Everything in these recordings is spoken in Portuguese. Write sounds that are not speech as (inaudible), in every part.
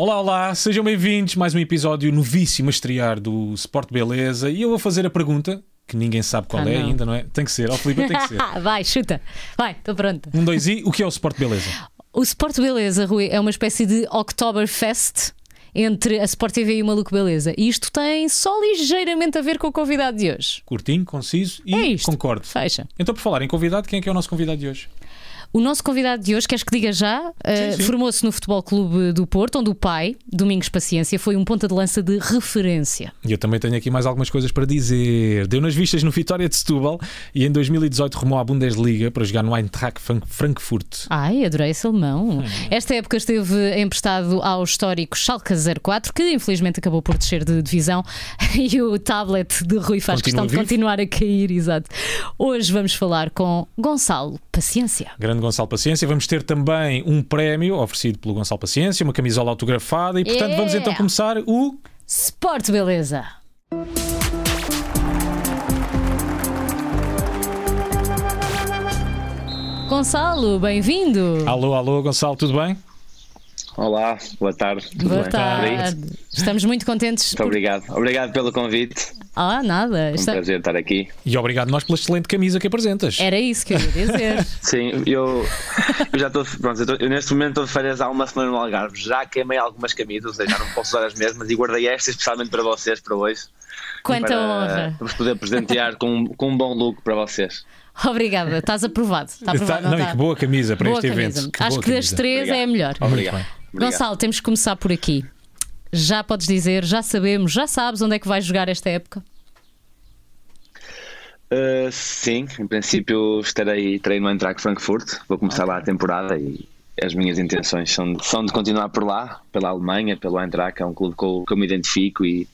Olá, olá, sejam bem-vindos. Mais um episódio novíssimo a estrear do Sport Beleza. E eu vou fazer a pergunta que ninguém sabe qual Ah, é não. ainda, não é? Tem que ser, ó Filipe, tem que ser. (laughs) Vai, chuta. Vai, estou pronta. Um, dois e o que é o Sport Beleza? O Sport Beleza, Rui, é uma espécie de Oktoberfest entre a Sport TV e o Maluco Beleza. E isto tem só ligeiramente a ver com o convidado de hoje. Curtinho, conciso e É isto. concordo. Fecha. Então, por falar em convidado, quem é que é o nosso convidado de hoje? O nosso convidado de hoje, queres que diga já? Uh. Formou-se no Futebol Clube do Porto, onde o pai, Domingos Paciência, foi um ponta de lança de referência. E eu também tenho aqui mais algumas coisas para dizer. Deu nas vistas no Vitória de Setúbal e em 2018 rumou à Bundesliga para jogar no Eintracht Frank- Frankfurt. Ai, adorei esse alemão. Hum. Esta época esteve emprestado ao histórico Schalke 04, que infelizmente acabou por descer de divisão, (laughs) e o tablet de Rui faz Continua questão de vivo? continuar a cair, exato. Hoje vamos falar com Gonçalo Paciência. Grande Gonçalo Paciência. Vamos ter também um prémio oferecido pelo Gonçalo Paciência, uma camisola autografada e, portanto, vamos Yeah. então começar o. Sport Beleza. Gonçalo, bem-vindo. Alô, alô, Gonçalo, tudo bem? Olá, boa tarde. Tudo Boa bem? tarde. Estamos muito contentes. Muito Por... obrigado. Obrigado pelo convite. Ah, nada. É um Está- prazer estar aqui. E obrigado nós pela excelente camisa que apresentas. Era isso que eu ia dizer. (laughs) Sim, eu, eu já estou. Pronto, eu, estou- eu neste momento estou de férias há uma semana no Algarve. Já queimei algumas camisas, ou seja, já não posso usar as mesmas e guardei esta especialmente para vocês, para hoje. Quanta para, honra. para vos poder presentear com, com um bom look para vocês. Obrigada, estás aprovado. Está aprovado, não, não, e que boa camisa para Boa este camisa. evento. Que Acho que das camisa. três é a Obrigado. melhor. Obrigado. Obrigado. Gonçalo, temos que começar por aqui. Já podes dizer, já sabemos, já sabes onde é que vais jogar esta época? Uh, sim, em princípio estarei, estarei no Eintracht Frankfurt. Vou começar lá a temporada e as minhas intenções são de, são de continuar por lá, pela Alemanha, pelo Eintracht, é um clube que eu, que eu me identifico e,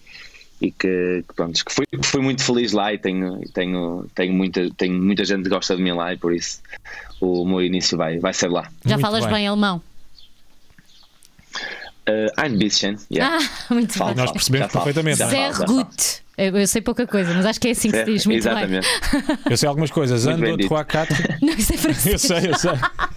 e que, que, pronto, que fui, fui muito feliz lá e tenho, tenho, tenho, muita, tenho muita gente que gosta de mim lá e por isso o meu início vai, vai ser lá. Já Muito falas bem. bem, alemão? Uh, ein bisschen, yeah. Ah, (laughs) muito Fala, bem. Nós percebemos perfeitamente. falo. gut. Eu, eu sei pouca coisa, mas acho que é assim que se É, diz. Muito Exatamente. (laughs) Eu sei algumas coisas. Bem Ando, trois, quatre. bem. Não, isso é Eu francês. sei, eu sei.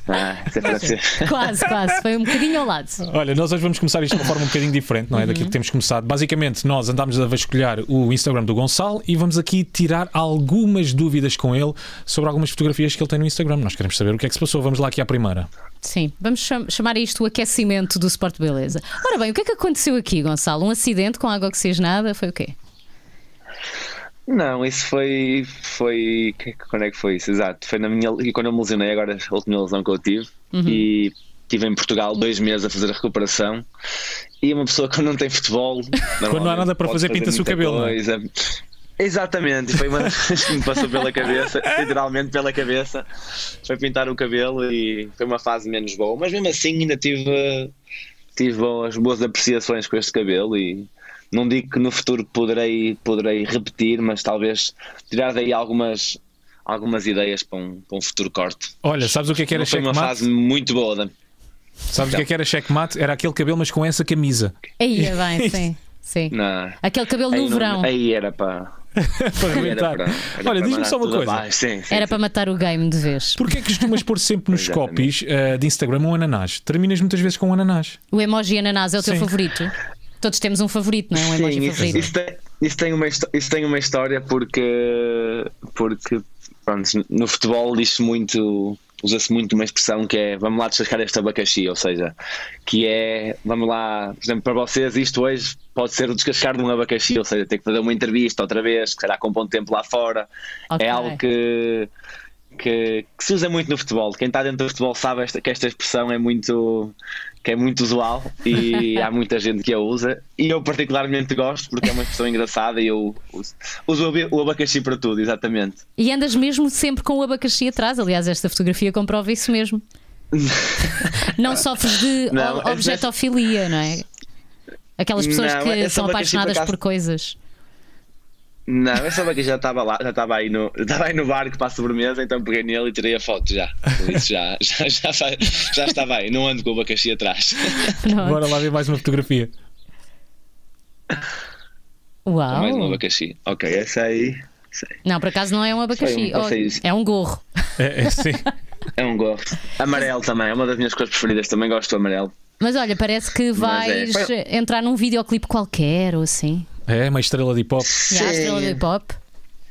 Ah, isso é francês. (laughs) Quase, quase. Foi um bocadinho ao lado. Olha, nós hoje vamos começar isto de uma forma um bocadinho diferente, não é? Daquilo que temos começado. Basicamente, nós andámos a vasculhar o Instagram do Gonçalo e vamos aqui tirar algumas dúvidas com ele sobre algumas fotografias que ele tem no Instagram. Nós queremos saber o que é que se passou. Vamos lá aqui à primeira. Sim, vamos cham- chamar isto o aquecimento do Sport Beleza. Ora bem, o que é que aconteceu aqui, Gonçalo? Um acidente com água oxigenada? Foi o quê? Não, isso foi. foi que- quando é que foi isso? Exato. Foi na minha. e Quando eu me lesionei, agora a última lesão que eu tive. E estive em Portugal dois meses a fazer a recuperação. E uma pessoa que não tem futebol. (laughs) Quando não há nada para pode fazer, pinta-se o cabelo, não é? Exatamente, foi uma das coisas que me passou pela cabeça, (laughs) literalmente pela cabeça. Foi pintar o cabelo e foi uma fase menos boa. Mas mesmo assim ainda tive, tive boas, boas apreciações com este cabelo e não digo que no futuro poderei, poderei repetir, mas talvez tirar daí algumas, algumas ideias para um, para um futuro corte. Olha, sabes o que é que era Não foi uma fase muito boa. da- Sabes o que é que era checkmate? Era aquele cabelo, mas com essa camisa. Aí é bem, (laughs) sim. sim. Na, Aquele cabelo aí, no não- verão. aí era para. (laughs) para Era aguentar. para, era Olha, diz-me só uma coisa. Sim, sim, Era sim. para matar o game de vez. Porquê é que costumas pôr sempre nos copies eh, de Instagram um ananás? Terminas muitas vezes com um ananás. O emoji ananás é o teu favorito? Todos temos um favorito, não é? Um emoji Sim, isso, favorito. isso tem, isso, tem uma, isso tem uma história porque, porque pronto, no futebol diz-se muito, usa-se muito uma expressão que é vamos lá descascar este abacaxi, ou seja, que é vamos lá, por exemplo, para vocês isto hoje pode ser o descascar de um abacaxi, ou seja, ter que fazer uma entrevista outra vez, que será com bom tempo lá fora. Ok. É algo que, que, que se usa muito no futebol. Quem está dentro do futebol sabe esta, que esta expressão é muito que é muito usual e (laughs) há muita gente que a usa e eu particularmente gosto porque é uma expressão engraçada e eu uso, uso o ab- o abacaxi para tudo, exatamente. E andas mesmo sempre com o abacaxi atrás. Aliás, esta fotografia comprova isso mesmo. (laughs) Não sofres de Não, objetofilia, não é? Aquelas pessoas Não, que são por apaixonadas acaso- por coisas. Não, essa abacaxi já estava lá, já estava aí no, estava aí no barco para a sobremesa, então peguei nele e tirei a foto já. Por isso já, (laughs) já, já, já estava aí, não ando com o abacaxi atrás. É? Bora lá ver mais uma fotografia. Uau! Mais um abacaxi. Ok, essa aí. sei. Não, por acaso não é um abacaxi. Um- Oh, é um gorro. É, é, sim. É um gorro. Amarelo também, é uma das minhas cores preferidas, também gosto do amarelo. Mas olha, parece que é, vais foi- entrar num videoclipe qualquer ou assim. É, uma estrela de hip hop. Já a estrela do hip hop.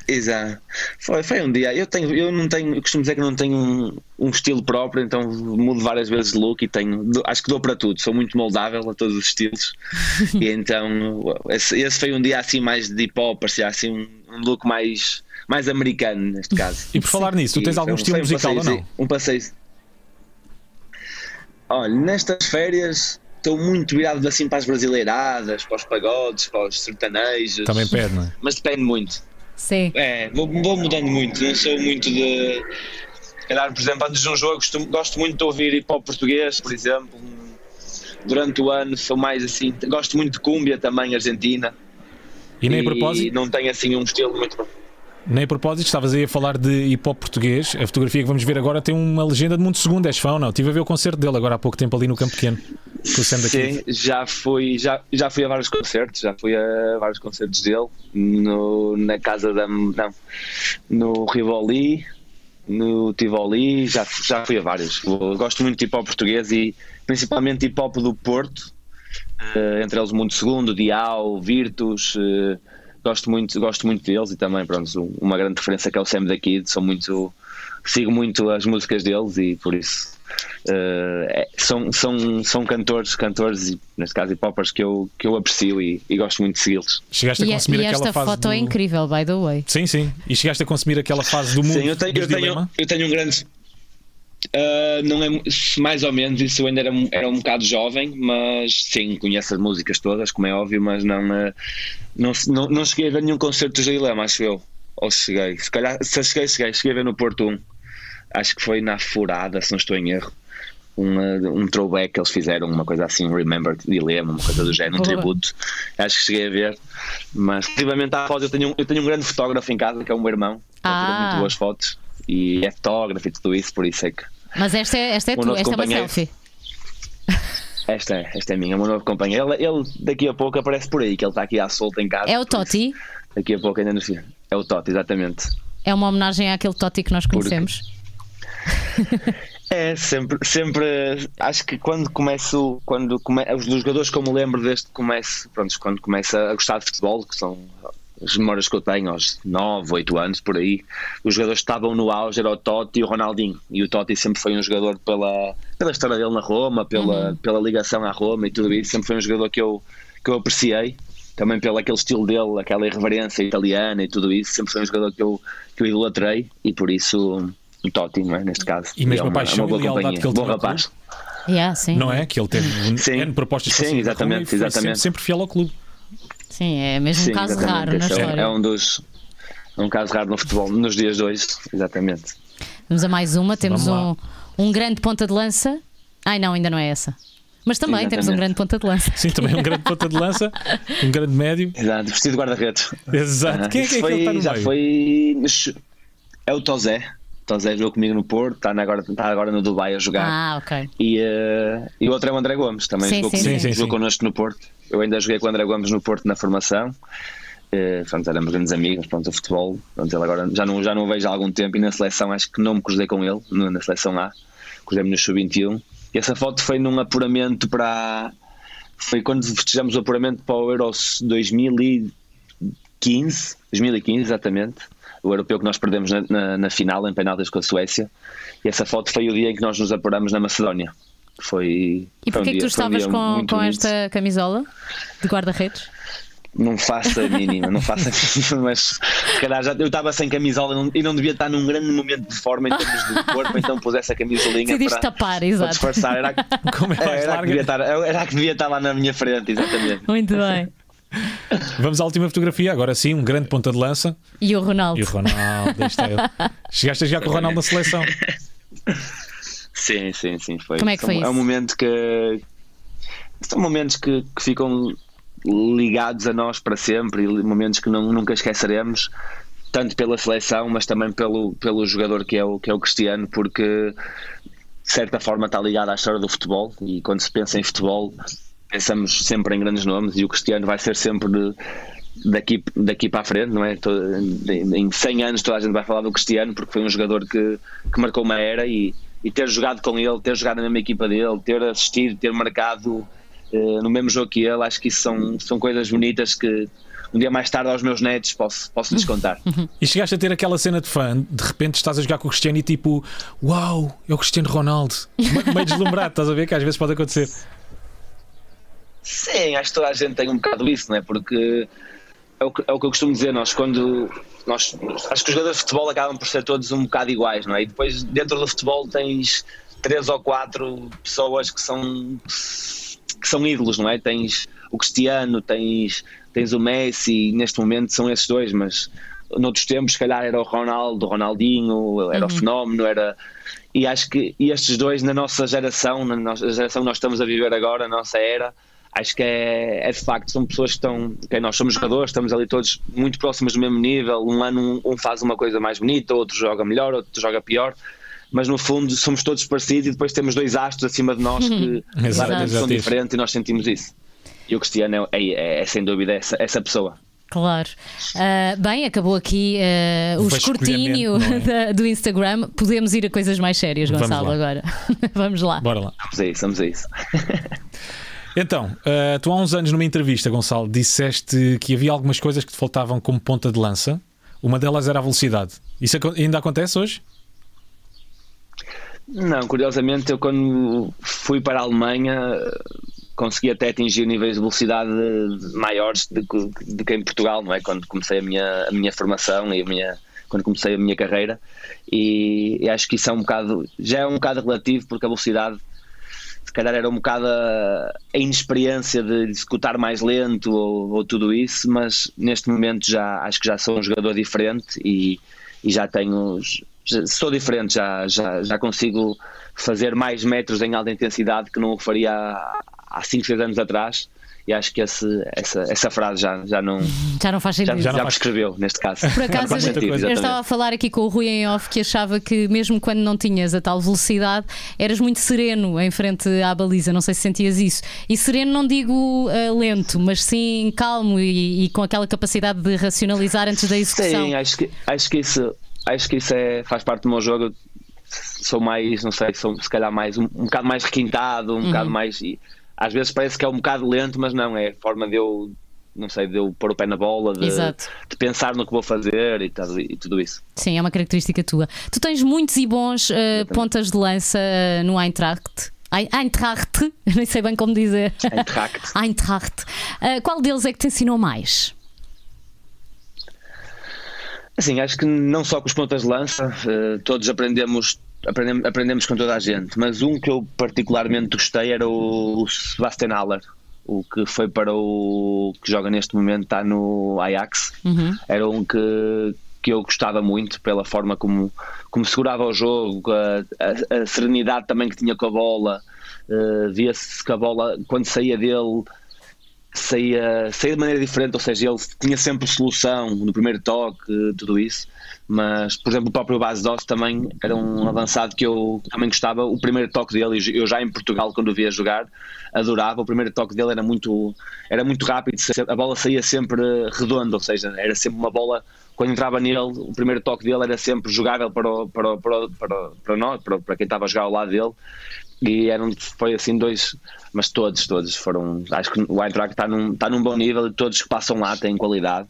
Exato. Foi, foi um dia. Eu tenho, eu não tenho, eu costumo dizer que não tenho um, um estilo próprio, então mudo várias vezes de look e tenho, acho que dou para tudo. Sou muito moldável a todos os estilos. (laughs) e então esse, esse foi um dia assim mais de hip hop, parecia assim um, um look mais, mais americano neste caso. E por falar nisso, tu tens foi algum um- estilo foi um musical ou passeio- não? Um passeio. Olha, nestas férias estou muito virado assim para as brasileiradas, para os pagodes, para os sertanejos. Também pede, não é? Mas depende muito. Sim. É, vou, vou mudando muito, não sou muito de. Calhar, por exemplo, antes de um jogo, costumo- gosto muito de ouvir hip hop português, por exemplo. Durante o ano sou mais assim, gosto muito de cúmbia também, argentina. E nem a propósito, não tenho assim um estilo muito. Nem a propósito, estavas aí a falar de hip hop português. A fotografia que vamos ver agora tem uma legenda de Mundo Segundo. És fã ou não? Estive a ver o concerto dele agora há pouco tempo ali no Campo Pequeno. Sim, já fui, já, já fui a vários concertos, já fui a vários concertos dele, no, na casa da. Não, no Rivoli, no Tivoli, já, já fui a vários. Eu gosto muito de hip hop português e principalmente hip hop do Porto, eh, entre eles Mundo Segundo, Dial, Virtus. eh, gosto, muito, gosto muito deles e também, pronto, uma grande referência que é o Sam da Kid. Sou muito, sigo muito as músicas deles e por isso. eh, é- são, são, são cantores, cantores, e, neste caso hip hoppers, que eu, que eu aprecio e, e gosto muito de segui-los. Chegaste a E, consumir e aquela esta fase. foto do... é incrível, by the way. Sim, sim. E chegaste a consumir aquela fase do mundo Sim, eu tenho, eu tenho, eu tenho um grande. Ah, não é mais ou menos, isso eu ainda era, um- era um bocado jovem, mas sim, conheço as músicas todas, como é óbvio, mas não, ah, não, não, não cheguei a ver nenhum concerto do Dilema, acho eu. Ou cheguei, se calhar, se cheguei, cheguei, cheguei a ver no Porto 1, acho que foi na Furada, se não estou em erro. Um, ah, um throwback que eles fizeram, uma coisa assim, Remember Dilema, uma coisa do género, um tributo. Acho que cheguei a ver, mas relativamente à foto, eu tenho, um- eu tenho um grande fotógrafo em casa, que é o meu irmão, ele tira Ah. muito boas fotos e é fotógrafo e tudo isso, por isso é que Mas esta é, esta é tu, esta é uma selfie. esta, é- esta é minha, o meu novo companheiro. Ele, ele daqui a pouco aparece por aí, que ele está aqui à solta em casa. É o isso, Totti. Daqui a pouco ainda nos É o Totti, exatamente. É uma homenagem àquele Totti que nós conhecemos. (laughs) É, sempre, sempre acho que quando começo, quando come, os jogadores que eu me lembro desde que começo, pronto, quando começo a gostar de futebol, que são as memórias que eu tenho aos 9, 8 anos por aí, os jogadores que estavam no auge era o Totti e o Ronaldinho. E o Totti sempre foi um jogador pela, pela história dele na Roma, pela, pela ligação à Roma e tudo isso, sempre foi um jogador que eu, que eu apreciei. Também pelo aquele estilo dele, aquela irreverência italiana e tudo isso, sempre foi um jogador que eu, que eu idolatrei e por isso o Totti, não é? Neste caso. E mesmo é a paixão boa e lealdade companhia. que ele Bom rapaz. Yeah, sim. Não é? Que ele teve Sim. N propostas Sim, exatamente, e foi exatamente. Sempre, sempre fiel ao clube. Sim, é mesmo Sim, um caso exatamente. raro na é- história. É um dos. Um caso raro no futebol nos dias de hoje, exatamente. Vamos a mais uma. Temos um, um grande ponta de lança. Ai não, ainda não é essa. Mas também temos um Exatamente. grande ponta de lança. Sim, também um grande ponta de lança, um grande médio. Exato, vestido de guarda-redes. Exato. Ah, Quem é que é que ele está foi- no Já meio? foi. É o Tozé. Tozé jogou comigo no Porto, está agora, está agora no Dubai a jogar. Ah, ok. E, eh, e o outro é o André Gomes, também Sim, jogou, sim, comigo, sim. Sim, sim, jogou sim. connosco no Porto. Eu ainda joguei com o André Gomes no Porto na formação. Eh, pronto, éramos grandes amigos, pronto, o futebol. Pronto, ele agora já não, já não o vejo há algum tempo e na seleção acho que não me cruzei com ele, na seleção A, cruzei-me no Sub-21. E essa foto foi num apuramento para. Foi quando festejamos o apuramento para o Euro 2015, 2015 exatamente, o europeu que nós perdemos na, na, na final em penaltis com a Suécia. E essa foto foi o dia em que nós nos apuramos na Macedónia. Foi. E foi um porquê que tu um estavas dia com, com esta camisola de guarda-redes? Não faço a mínima, não faço a (laughs) mínima, mas se calhar já, eu estava sem camisola e não- e não devia estar num grande momento de forma em termos de corpo, então pus essa camisolinha Decidiste para, tapar, para exato. disfarçar. Era, a- (laughs) Como é mais era, a que devia larga? estar, era a que devia estar lá na minha frente, exatamente. Muito bem. (laughs) Vamos à última fotografia. Agora sim, um grande ponta de lança. E o Ronaldo? E o Ronaldo, é ele. Chegaste a jogar com o Ronaldo na seleção. (laughs) Sim, sim, sim. Foi. Como é que foi É isso? um momento que. São momentos que, que ficam ligados a nós para sempre e momentos que não, nunca esqueceremos, tanto pela seleção, mas também pelo, pelo jogador que é, o, que é o Cristiano, porque de certa forma está ligado à história do futebol e quando se pensa em futebol pensamos sempre em grandes nomes e o Cristiano vai ser sempre de- daqui, daqui para a frente, não é? Em 100 anos toda a gente vai falar do Cristiano porque foi um jogador que, que marcou uma era e e ter jogado com ele, ter jogado na mesma equipa dele, ter assistido, ter marcado uh, no mesmo jogo que ele, acho que isso são, são coisas bonitas que um dia mais tarde aos meus netos posso, posso lhes contar. (laughs) E chegaste a ter aquela cena de fã, de repente estás a jogar com o Cristiano e tipo, uau, é o Cristiano Ronaldo, (laughs) meio deslumbrado, estás a ver que às vezes pode acontecer. Sim, acho que toda a gente tem um bocado isso, não é? Porque é o que, é o que eu costumo dizer, nós quando nós acho que os jogadores de futebol acabam por ser todos um bocado iguais, não é? E depois dentro do futebol tens três ou quatro pessoas que são que são ídolos, não é? Tens o Cristiano, tens, tens o Messi, neste momento são esses dois, mas noutros tempos se calhar era o Ronaldo, o Ronaldinho, era uhum. o fenómeno, era e acho que estes dois na nossa geração, na nossa geração que nós estamos a viver agora, a nossa era, acho que é, é, de facto, são pessoas que estão, que nós somos jogadores, estamos ali todos muito próximos do mesmo nível, um ano um, um faz uma coisa mais bonita, outro joga melhor, outro joga pior, mas no fundo somos todos parecidos e depois temos dois astros acima de nós que claramente são diferentes e nós sentimos isso. E o Cristiano é, é, é sem dúvida essa, essa pessoa. Claro. Uh, bem, acabou aqui uh, o, escrutínio é? do Instagram. Podemos ir a coisas mais sérias, Gonçalo, vamos agora. (laughs) vamos lá. Bora lá. Vamos a isso, vamos a isso. (laughs) Então, uh, tu há uns anos numa entrevista, Gonçalo, disseste que havia algumas coisas que te faltavam como ponta de lança. Uma delas era a velocidade. Isso ainda acontece hoje? Não, curiosamente, eu quando fui para a Alemanha consegui até atingir níveis de velocidade maiores do que, em Portugal, não é? Quando comecei a minha, a minha formação e a minha, quando comecei a minha carreira e, e, acho que isso é um bocado, já é um bocado relativo porque a velocidade se calhar era um bocado a, a inexperiência de executar mais lento ou, ou, tudo isso, mas neste momento já acho que já sou um jogador diferente e, e já tenho já, sou diferente, já, já, já consigo fazer mais metros em alta intensidade que não o faria há, há 5, 6 anos atrás e acho que esse, essa, essa frase já, já não já não faz sentido. Já, já, já me escreveu neste caso. Por acaso, sentido, eu estava a falar aqui com o Rui em off que achava que mesmo quando não tinhas a tal velocidade eras muito sereno em frente à baliza. Não sei se sentias isso. E sereno não digo uh, lento, mas sim calmo e, e, com aquela capacidade de racionalizar antes da execução. Sim, acho que, acho que isso, acho que isso é, faz parte do meu jogo. sou mais, não sei, sou se calhar mais um, um bocado mais requintado, um uhum. bocado mais. E, às vezes parece que é um bocado lento, mas não, é a forma de eu, não sei, de eu pôr o pé na bola, de, de pensar no que vou fazer e, e, tudo isso. Sim, é uma característica tua. Tu tens muitos e bons uh, pontas de lança uh, no Eintracht. Eintracht, (laughs) nem sei bem como dizer. Eintracht. (laughs) Eintracht. Uh, qual deles é que te ensinou mais? Assim, acho que não só com os pontas de lança, todos aprendemos aprendemos, aprendemos com toda a gente, mas um que eu particularmente gostei era o Sebastian Haller, o que foi para o que joga neste momento, está no Ajax. Uhum. Era um que, que eu gostava muito pela forma como, como segurava o jogo, a, a, a serenidade também que tinha com a bola. Uh, Via-se que a bola, quando saía dele, saía, saía de maneira diferente, ou seja, ele tinha sempre solução no primeiro toque, tudo isso mas por exemplo o próprio Base Doss também era um avançado que eu também gostava. O primeiro toque dele, eu já em Portugal quando o via jogar, adorava. O primeiro toque dele era muito, era muito rápido a bola saía sempre redonda, ou seja era sempre uma bola, quando entrava nele o primeiro toque dele era sempre jogável para, o, para, o, para, para, para nós, para, para quem estava a jogar ao lado dele. E eram, foi assim dois, mas todos, todos foram, acho que o Eintracht está num, está num bom nível e todos que passam lá têm qualidade.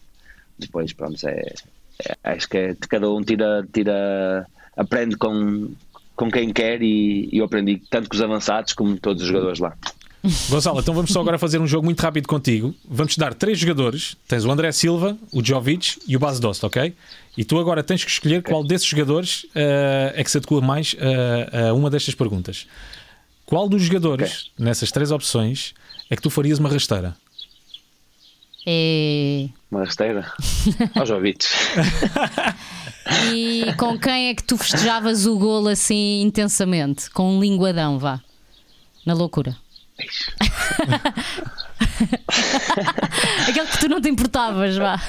Depois pronto, é, acho que é, cada um tira, tira aprende com, com quem quer e, e eu aprendi tanto com os avançados como todos os jogadores lá. Gonçalo, então vamos só agora fazer um jogo muito rápido contigo. Vamos te dar três jogadores: tens o André Silva, o Jovic e o Bas Dost, ok? E tu agora tens que escolher qual desses jogadores uh, é que se adequa mais uh, a uma destas perguntas. Qual dos jogadores, okay. nessas três opções, é que tu farias uma rasteira? É... Uma rasteira? (laughs) Aos ouvidos. e com quem é que tu festejavas o golo assim intensamente? Com um linguadão, vá. Na loucura. (laughs) Aquele que tu não te importavas, vá.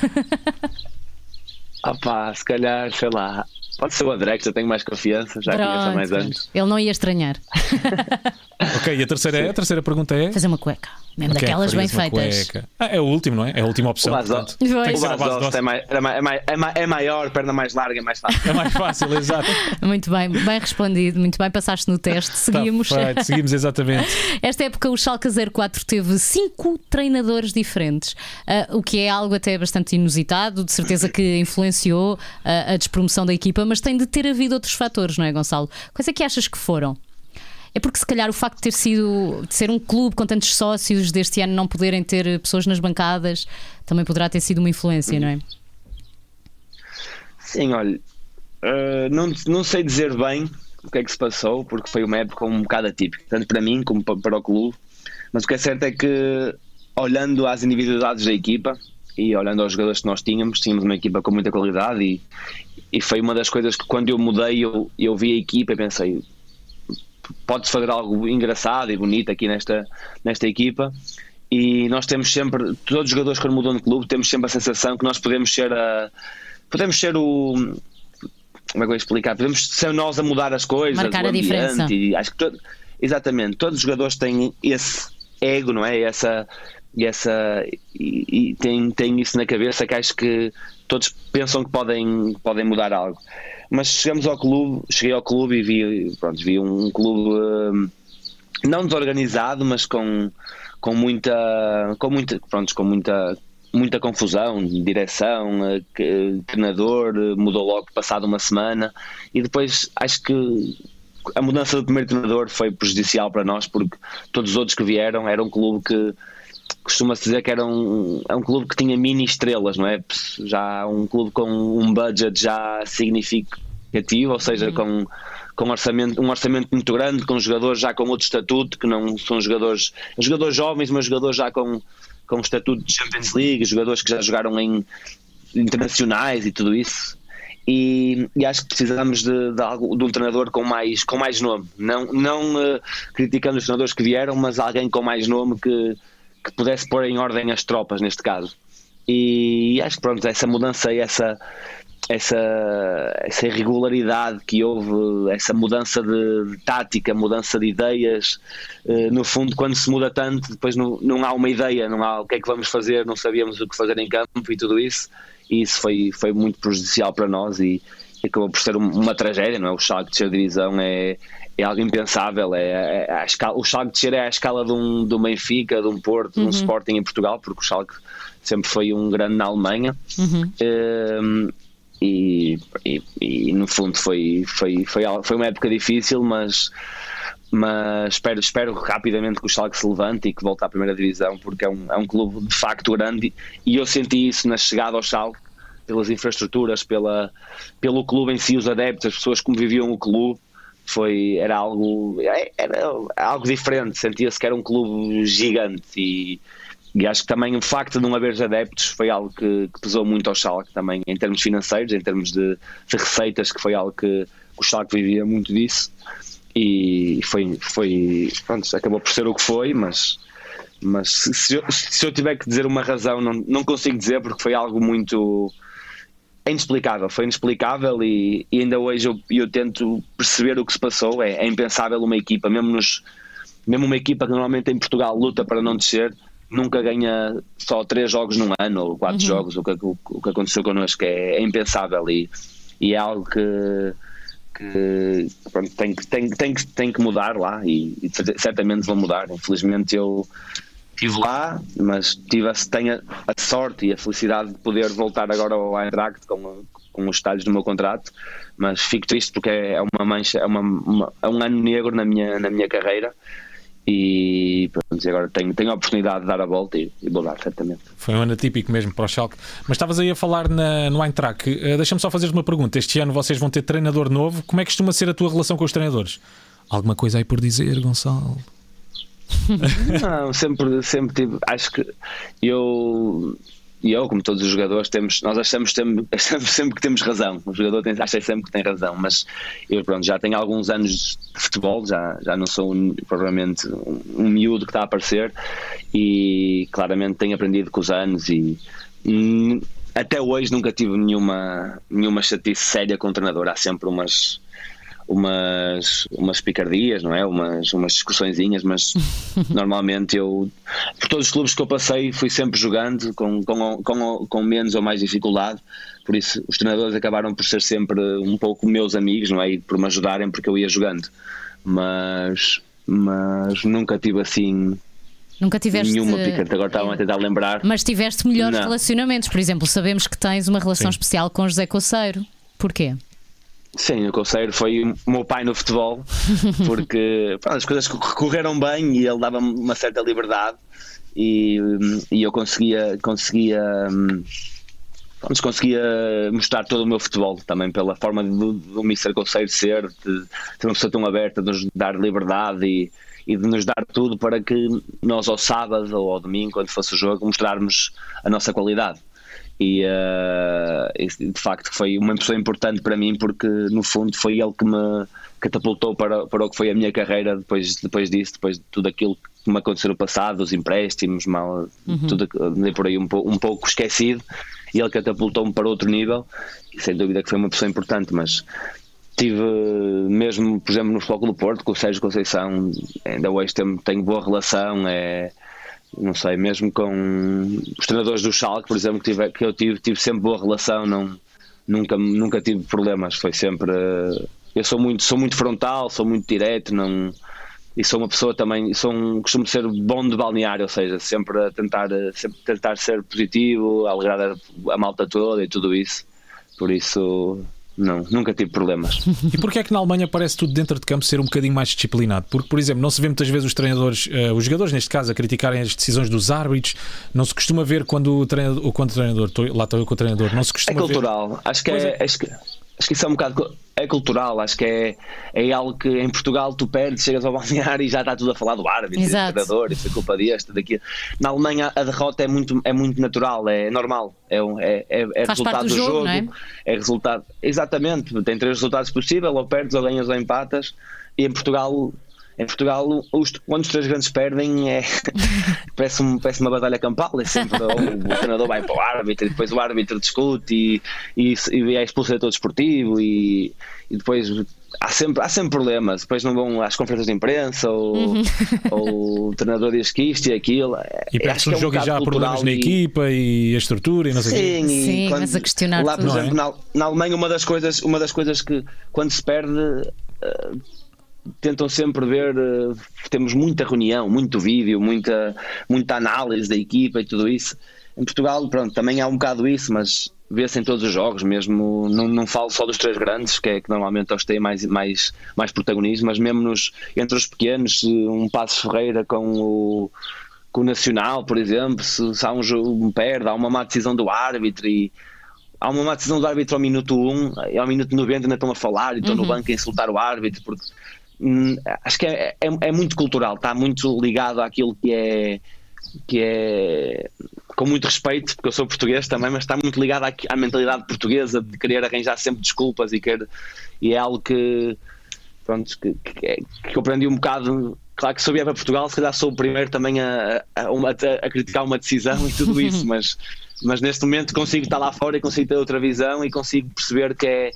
Ah pá, se calhar, sei lá. Pode ser o André, que já tenho mais confiança, já conheço há mais anos. Ele não ia estranhar. (laughs) (laughs) Ok, e a terceira, é, a terceira pergunta é? Fazer uma cueca. Mesmo okay, daquelas bem feitas. Ah, é o último, não é? É a última opção. O o é, mais, é, mais, é, maior, perna mais larga, é mais fácil. É mais fácil, exato. (laughs) muito bem, bem respondido, muito bem, passaste no teste. Tá seguimos. Tá seguimos, exatamente. Esta época o Schalke 04 teve cinco treinadores diferentes, uh, o que é algo até bastante inusitado, de certeza que influenciou uh, a despromoção da equipa, mas tem de ter havido outros fatores, não é, Gonçalo? Quais é que achas que foram? É porque se calhar o facto de ter sido de ser um clube com tantos sócios deste ano não poderem ter pessoas nas bancadas também poderá ter sido uma influência, não é? Sim, olha, uh, não, não sei dizer bem o que é que se passou, porque foi uma época um bocado atípica, tanto para mim como para o clube, mas o que é certo é que olhando às individualidades da equipa e olhando aos jogadores que nós tínhamos, tínhamos uma equipa com muita qualidade e, e foi uma das coisas que quando eu mudei eu, eu vi a equipa e pensei pode fazer algo engraçado e bonito aqui nesta, nesta equipa. E nós temos sempre, todos os jogadores quando mudam de clube, temos sempre a sensação que nós podemos ser a, podemos ser o como é que eu vou explicar? Podemos ser nós a mudar as coisas, marcar a diferença. Acho que todo, exatamente, todos os jogadores têm esse ego, não é? Essa, e essa e, e tem, tem isso na cabeça que acho que todos pensam que podem, podem mudar algo. Mas chegamos ao clube, cheguei ao clube e vi, pronto, vi um clube hum, não desorganizado, mas com, com muita, com muita, pronto, com muita, muita confusão, direção, eh, treinador, eh, mudou logo passado uma semana e depois acho que a mudança do primeiro treinador foi prejudicial para nós porque todos os outros que vieram era um clube que costuma-se dizer que era um, é um clube que tinha mini estrelas, não é? Já um clube com um budget já significativo, ou seja, uhum. com, com orçamento, um orçamento muito grande, com jogadores já com outro estatuto, que não são jogadores, jogadores jovens, mas jogadores já com, com estatuto de Champions League, jogadores que já jogaram em internacionais e tudo isso. E, e, acho que precisamos de, de, algo, de um treinador com mais, com mais nome. Não, não uh, criticando os treinadores que vieram, mas alguém com mais nome que, que pudesse pôr em ordem as tropas neste caso. E acho que pronto, essa mudança e essa, essa, essa irregularidade que houve, essa mudança de, de tática, mudança de ideias, eh, no fundo, quando se muda tanto, depois não, não há uma ideia, não há o que é que vamos fazer, não sabíamos o que fazer em campo e tudo isso, e isso foi, foi muito prejudicial para nós e, acabou por ser uma tragédia, não é? O Schalke de ser divisão é, é algo impensável. É, é, a escala, o Schalke descer é a escala de um, de um Benfica, de um Porto, de um uhum. Sporting em Portugal, porque o Schalke sempre foi um grande na Alemanha. Uhum. Um, ehm, e, e, e, no fundo foi, foi, foi, foi uma época difícil, mas, mas espero, espero rapidamente que o Schalke se levante e que volte à primeira divisão, porque é um, é um clube de facto grande e eu senti isso na chegada ao Schalke pelas infraestruturas, pela, pelo clube em si, os adeptos, as pessoas que viviam o clube, foi, era algo é, era algo diferente, sentia-se que era um clube gigante e, e acho que também o facto de não haver adeptos foi algo que, que pesou muito ao Schalke também em termos financeiros, em termos de, de receitas, que foi algo que, que o Schalke vivia muito disso. E foi, foi pronto, acabou por ser o que foi, mas mas se, eu, se eu tiver que dizer uma razão, não, não consigo dizer porque foi algo muito é inexplicável, foi inexplicável e, e ainda hoje eu, eu, tento perceber o que se passou. É, é, impensável uma equipa, mesmo, nos, mesmo uma equipa que normalmente em Portugal luta para não descer, nunca ganha só três jogos num ano ou quatro uhum. jogos, o que, o, o, que aconteceu connosco é, é impensável e, e é algo que, que pronto, tem, tem, tem, tem que mudar lá e, e certamente vão mudar. Infelizmente eu estive lá, mas tive a, tenho a sorte e a felicidade de poder voltar agora ao Eintracht com, com os detalhes do meu contrato, mas fico triste porque é uma mancha, é, uma, uma, é um ano negro na minha, na minha carreira e pronto, agora tenho, tenho a oportunidade de dar a volta e, e vou dar, certamente. Foi um ano típico mesmo para o Schalke. Mas estavas aí a falar na, no Eintracht. Uh, Deixa-me só fazer uma pergunta. Este ano vocês vão ter treinador novo. Como é que costuma ser a tua relação com os treinadores? Alguma coisa aí por dizer, Gonçalo? Não, sempre, sempre tive. Acho que eu e eu, como todos os jogadores, temos, nós achamos, temos, (laughs) achamos sempre que temos razão. O jogador tem, acha sempre que tem razão, mas eu pronto, já tenho alguns anos de futebol, já, já não sou um, provavelmente um, um miúdo que está a aparecer e claramente tenho aprendido com os anos e até hoje nunca tive nenhuma, nenhuma chatice séria com o treinador. Há sempre umas umas, umas picardias, não é? Umas, umas discussõezinhas, mas (laughs) normalmente eu, por todos os clubes que eu passei, fui sempre jogando com, com, com, com menos ou mais dificuldade. Por isso, os treinadores acabaram por ser sempre um pouco meus amigos, não é? E por me ajudarem porque eu ia jogando. Mas, mas nunca tive assim Nunca tiveste. Nenhuma picante, agora estavam a tentar lembrar. Mas tiveste melhores não. relacionamentos. Por exemplo, sabemos que tens uma relação Sim. especial com José Coceiro. Porquê? Sim, o Conselho foi o meu pai no futebol, porque (laughs) pronto, as coisas correram bem e ele dava-me uma certa liberdade e, e eu conseguia, conseguia, pronto, conseguia mostrar todo o meu futebol também pela forma do, do Mr. Conselho ser, de ser uma pessoa tão aberta, de nos dar liberdade e, e de nos dar tudo para que nós ao sábado ou ao domingo, quando fosse o jogo, mostrarmos a nossa qualidade e, uh, de facto foi uma pessoa importante para mim porque no fundo foi ele que me catapultou para, para o que foi a minha carreira depois, depois disso, depois de tudo aquilo que me aconteceu no passado, os empréstimos, mal, uhum. tudo andei por aí um, um pouco esquecido e ele catapultou-me para outro nível e sem dúvida que foi uma pessoa importante, mas tive mesmo, por exemplo, no Futebol do Porto com o Sérgio Conceição, ainda hoje tenho, tenho boa relação, é não sei, mesmo com os treinadores do Schalke, por exemplo, que, tive, que eu tive, tive sempre boa relação, não, nunca, nunca tive problemas, foi sempre. Eu sou muito, sou muito frontal, sou muito direto, não, e sou uma pessoa também, sou um, costumo ser bom de balneário, ou seja, sempre a tentar, sempre tentar ser positivo, alegrar a malta toda e tudo isso. Por isso, não, nunca tive problemas. (laughs) E porquê é que na Alemanha parece tudo dentro de campo ser um bocadinho mais disciplinado? Porque, por exemplo, não se vê muitas vezes os treinadores, uh, os jogadores neste caso, a criticarem as decisões dos árbitros, não se costuma ver quando o treinador, quando o treinador, lá estou eu com o treinador, não se costuma É cultural, ver... acho que é, é. Acho que acho que isso é um bocado é cultural, acho que é, é algo que em Portugal tu perdes, chegas ao balneário e já está tudo a falar do árbitro, do treinador, isso é culpa deste, daqui. Na Alemanha a derrota é muito, é muito natural, é normal, é, é, é, é resultado do jogo, jogo é? é? resultado. Exatamente, tem três resultados possíveis, ou perdes, ou ganhas, ou empatas, e em Portugal em Portugal, os, quando os três grandes perdem, é, (laughs) parece, um, parece uma batalha campal. É sempre o, o treinador vai para o árbitro, e depois o árbitro discute e, e, e é expulso do todo esportivo, e, e depois há sempre, há sempre problemas. Depois não vão às conferências de imprensa, ou, uhum. ou o treinador diz que isto e aquilo. E parece um, um jogo e já há problemas na equipa e a estrutura e não sei Sim, Sim quando, mas a questionar lá, por tudo. exemplo, é? na, na Alemanha, uma das coisas, uma das coisas que quando se perde. Uh, tentam sempre ver, uh, temos muita reunião, muito vídeo, muita, muita análise da equipa e tudo isso. Em Portugal, pronto, também há um bocado isso, mas vê-se em todos os jogos, mesmo não, não falo só dos três grandes, que é que normalmente eles têm mais, mais, mais protagonismo, mas mesmo nos, entre os pequenos, um Passo Ferreira com o, com o Nacional, por exemplo, se, se há um jogo, um perde, há uma má decisão do árbitro e há uma má decisão do árbitro ao minuto 1 e ao minuto 90 ainda estão a falar e estão uhum. no banco a insultar o árbitro porque Hum, acho que é, é, é, muito cultural, está muito ligado àquilo que é que é com muito respeito, porque eu sou português também, mas está muito ligado à, à mentalidade portuguesa de querer arranjar sempre desculpas e, querer, e é algo que, pronto, que, que, que eu aprendi um bocado. Claro que se eu vier para Portugal, se calhar sou o primeiro também a, a, uma, a criticar uma decisão e tudo isso, (laughs) mas, mas neste momento consigo estar lá fora e consigo ter outra visão e consigo perceber que é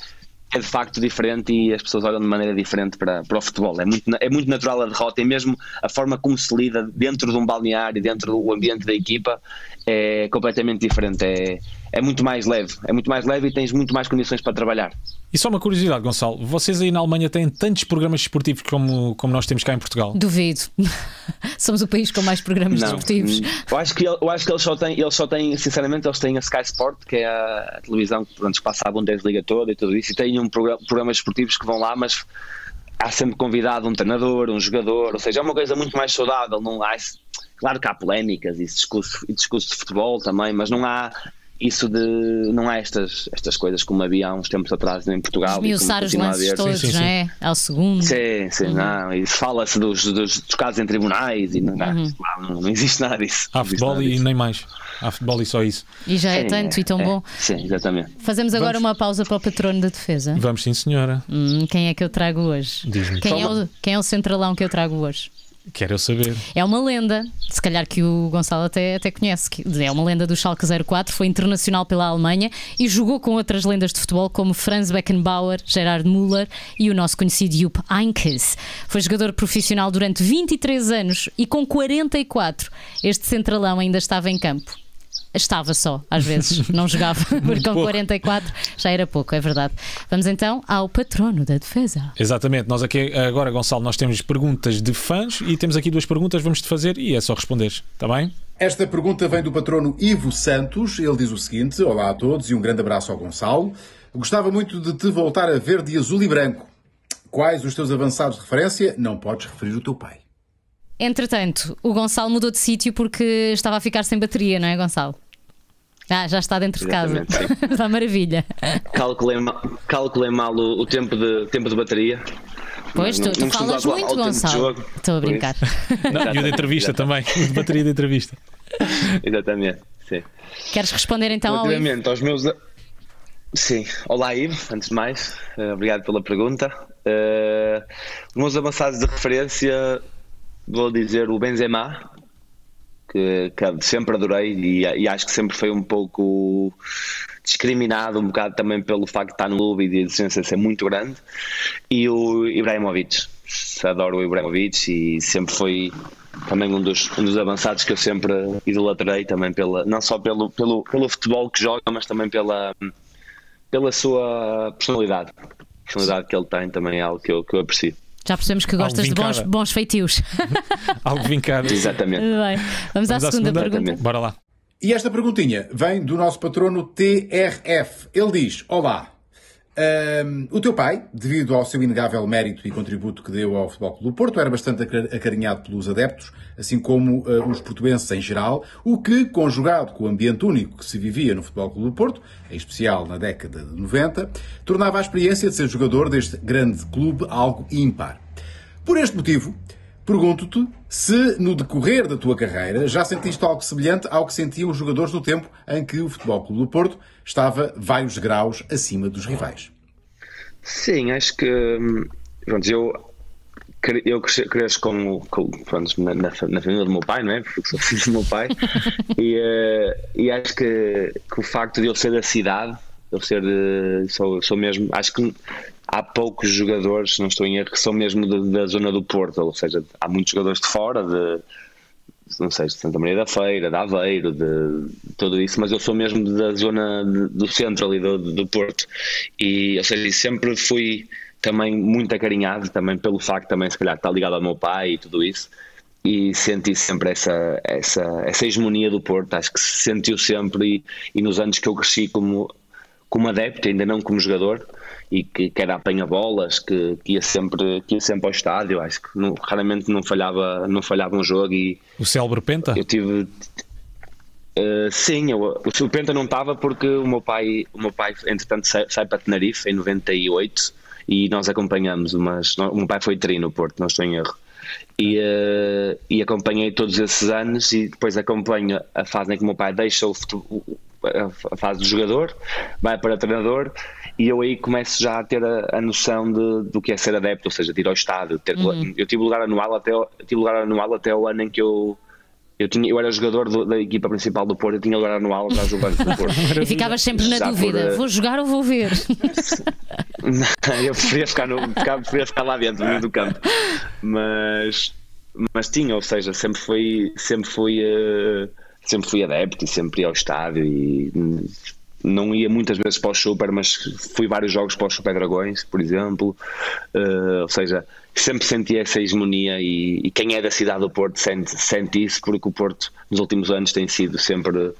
é de facto diferente e as pessoas olham de maneira diferente para, para o futebol. É muito, é muito natural a derrota e mesmo a forma como se lida dentro de um balneário, dentro do ambiente da equipa, é completamente diferente. É, é muito mais leve, é muito mais leve e tens muito mais condições para trabalhar. E só uma curiosidade, Gonçalo, vocês aí na Alemanha têm tantos programas esportivos como, como nós temos cá em Portugal? Duvido. (laughs) Somos o país com mais programas Não, desportivos. Eu acho que, eu acho que eles, só têm, eles só têm, sinceramente, eles têm a Sky Sport, que é a, televisão que pronto, passa a Bundesliga toda e tudo isso, e têm um programa, programas esportivos que vão lá, mas há sempre convidado um treinador, um jogador, ou seja, é uma coisa muito mais saudável. Não há, claro que há polémicas e discurso, e discurso de futebol também, mas não há isso de não há estas, estas coisas como havia há uns tempos atrás em Portugal. Esmiuçar os lances todos, sim, sim, não é? Ao segundo. Sim, sim, uhum. não. E fala-se dos, dos, dos, casos em tribunais e não, uhum. não, não, existe nada disso. Há futebol e nem mais. Há futebol e só isso. E já é, é tanto e tão é, bom. Sim, exatamente. Fazemos agora Vamos. uma pausa para o patrono da defesa. Vamos sim, senhora. Hum, quem é que eu trago hoje? Quem, é o, quem é o centralão que eu trago hoje? Quero saber. É uma lenda, se calhar que o Gonçalo até, até conhece. É uma lenda do Schalke 04, foi internacional pela Alemanha e jogou com outras lendas de futebol como Franz Beckenbauer, Gerard Müller e o nosso conhecido Jupp Heynckes. Foi jogador profissional durante 23 anos e com 44 este centralão ainda estava em campo. Estava só, às vezes, (laughs) não jogava, porque com 44 já era pouco, é verdade. Vamos então ao patrono da defesa. Exatamente, nós aqui agora, Gonçalo, nós temos perguntas de fãs e temos aqui duas perguntas, vamos te fazer e é só responder, está bem? Esta pergunta vem do patrono Ivo Santos, ele diz o seguinte: Olá a todos e um grande abraço ao Gonçalo. Gostava muito de te voltar a ver de azul e branco. Quais os teus avançados de referência? Não podes referir o teu pai. Entretanto, o Gonçalo mudou de sítio porque estava a ficar sem bateria, não é, Gonçalo? Ah, já está dentro Exatamente, de casa. (laughs) está maravilha. Calculei, calculei mal o, o, tempo, de, tempo de bateria. Pois, tu, tu falas muito, Gonçalo. Estou a brincar. Não, e o de entrevista também. O de bateria de entrevista. (laughs) Exatamente, sim. Queres responder então ao Ivo? aos meus. Sim, olá Ivo, antes de mais, uh, obrigado pela pergunta. Uh, os meus avançados de referência vou dizer o Benzema, que, que sempre adorei e, e, acho que sempre foi um pouco discriminado, um bocado também pelo facto de estar no clube e de exigência ser muito grande, e o Ibrahimovic. Adoro o Ibrahimovic e sempre foi também um dos, um dos avançados que eu sempre idolatrei, também pela, não só pelo, pelo, pelo futebol que joga, mas também pela, pela sua personalidade. A personalidade que ele tem também é algo que eu, que eu aprecio. Já percebemos que gostas de bons, bons feitios. (laughs) Algo vincado. Exatamente. Bem, vamos, vamos à, segunda, segunda pergunta. Bora lá. E esta perguntinha vem do nosso patrono TRF. Ele diz: Olá, um, o teu pai, devido ao seu inegável mérito e contributo que deu ao Futebol Clube do Porto, era bastante acarinhado pelos adeptos, assim como uh, os portuenses em geral, o que, conjugado com o ambiente único que se vivia no Futebol Clube do Porto, em especial na década de 90, tornava a experiência de ser jogador deste grande clube algo ímpar. Por este motivo, Pergunto-te se, no decorrer da tua carreira, já sentiste algo semelhante ao que sentiam os jogadores no tempo em que o Futebol Clube do Porto estava vários graus acima dos rivais. Sim, acho que hum, pronto, eu, eu cresço com, com pronto, na, na, família do meu pai, não é? Porque sou filho do meu pai, e, uh, e acho que, que, o facto de eu ser da cidade, eu ser de, sou, sou mesmo, acho que há poucos jogadores, não estou em erro, que são mesmo de, da zona do Porto, ou seja, há muitos jogadores de fora, de não sei, de Santa Maria da Feira, de Aveiro, de, de tudo isso, mas eu sou mesmo da zona de, do centro ali do, do Porto. E, ou seja, sempre fui também muito acarinhado, também pelo facto também, se calhar, estar ligado ao meu pai e tudo isso. E senti sempre essa, essa, essa hegemonia do Porto, acho que se sentiu sempre. E, e nos anos que eu cresci como, como adepto, ainda não como jogador, e que, que era apanha-bolas, que, que, ia sempre, que ia sempre ao estádio, acho que não, raramente não falhava, não falhava um jogo. E o célebre Penta? Eu tive. Uh, sim, eu, o Penta não estava porque o meu pai, o meu pai entretanto, sai, sai para Tenerife em 98 e nós acompanhamos, mas o meu pai foi tri no Porto, não estou em erro. E, uh, e acompanhei todos esses anos e depois acompanho a fase em que o meu pai deixa o, a fase do jogador, vai para treinador e eu aí começo já a ter a, a noção de, do que é ser adepto, ou seja, de ir ao estádio. Ter, uhum. Eu tive lugar anual até tive lugar anual até o ano em que eu eu, tinha, eu era jogador do, da equipa principal do Porto, eu tinha lugar anual do banco do Porto. (laughs) e ficavas sempre na já dúvida: por, uh... vou jogar ou vou ver? (laughs) eu preferia ficar, no, preferia ficar lá dentro do campo, mas, mas tinha, ou seja, sempre fui, sempre fui, uh, sempre fui adepto e sempre ia ao estádio e não ia muitas vezes para o Super, mas fui vários jogos para o Super Dragões, por exemplo. Uh, ou seja, sempre senti essa hegemonia e, e, quem é da cidade do Porto sente, sente isso, porque o Porto nos últimos anos tem sido sempre,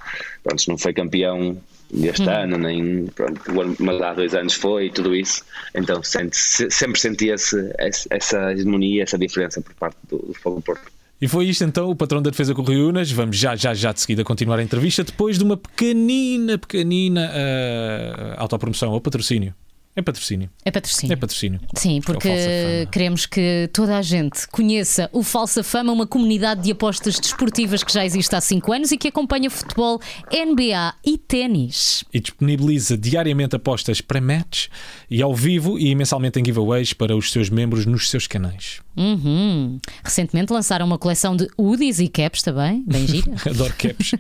pronto, não foi campeão este hum. ano, nem pronto, mas há dois anos foi e tudo isso. Então sente, sempre senti esse, essa hegemonia, essa diferença por parte do, do Porto. E foi isto então, o patrão da defesa com o Rui Unas. Vamos já, já, já de seguida continuar a entrevista depois de uma pequenina, pequenina uh, autopromoção ou patrocínio. É patrocínio. É patrocínio. É patrocínio. Sim, porque queremos que toda a gente conheça o Falsa Fama, uma comunidade de apostas desportivas que já existe há 5 anos e que acompanha futebol, NBA e ténis. E disponibiliza diariamente apostas para match e ao vivo e mensalmente em giveaways para os seus membros nos seus canais. Uhum. Recentemente lançaram uma coleção de hoodies e caps também, bem gira. (laughs) Adoro caps.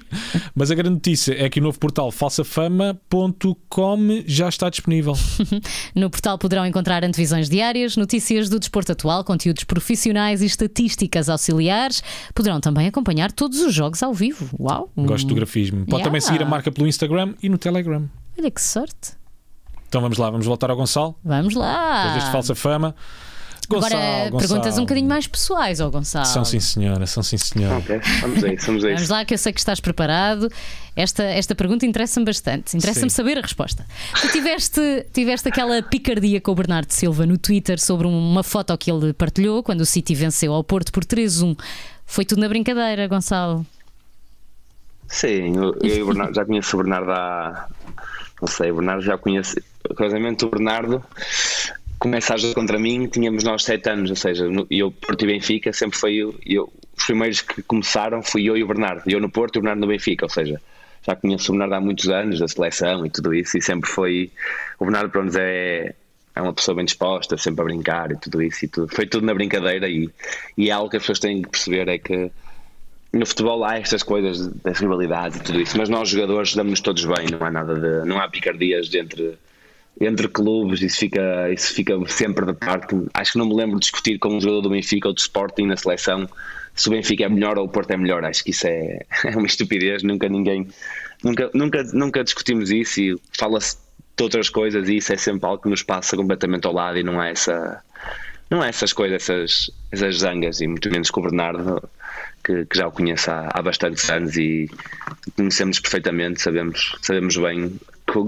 Mas a grande notícia é que o novo portal falsafama.com já está disponível. (laughs) No portal poderão encontrar antevisões diárias, notícias do desporto atual, conteúdos profissionais e estatísticas auxiliares. Poderão também acompanhar todos os jogos ao vivo. Uau! Gosto do grafismo. Pode yeah. também seguir a marca pelo Instagram e no Telegram. Olha que sorte. Então vamos lá, vamos voltar ao Gonçalo. Vamos lá. Depois deste falsa fama. Gonçalo, Agora, Gonçalo. perguntas um bocadinho mais pessoais ao Gonçalo. São sim, senhora, são sim, senhora. Ok, vamos aí, vamos aí. Vamos lá, que eu sei que estás preparado. Esta, esta pergunta interessa-me bastante. Interessa-me saber a resposta. Tu tiveste, tiveste aquela picardia com o Bernardo Silva no Twitter sobre uma foto que ele partilhou quando o City venceu ao Porto por 3-1. Foi tudo na brincadeira, Gonçalo? Sim, eu, eu e o Bernardo já conheço o Bernardo há. Não sei, o Bernardo já conhece. Curiosamente, o Bernardo começa a jogar contra mim, tínhamos nós sete anos, ou seja, eu, Porto e Benfica, sempre foi eu, eu, os primeiros que começaram fui eu e o Bernardo, eu no Porto e o Bernardo no Benfica, ou seja, já conheço o Bernardo há muitos anos, da seleção e tudo isso, e sempre foi, o Bernardo para nós é, é uma pessoa bem disposta, sempre a brincar e tudo isso, e tudo, foi tudo na brincadeira e, e é algo que as pessoas têm que perceber é que no futebol há estas coisas das rivalidades e tudo isso, mas nós jogadores damos-nos todos bem, não há nada de, não há picardias entre entre clubes, isso fica, isso fica sempre de parte. Acho que não me lembro de discutir com um jogador do Benfica ou do Sporting na seleção se o Benfica é melhor ou o Porto é melhor. Acho que isso é, (laughs) é uma estupidez. Nunca ninguém, nunca, nunca, nunca discutimos isso e fala-se de outras coisas e isso é sempre algo que nos passa completamente ao lado e não é essa, não é essas coisas, essas, essas zangas e muito menos com o Bernardo. Que, que já o conheço há, há bastantes anos e conhecemos perfeitamente, sabemos, sabemos bem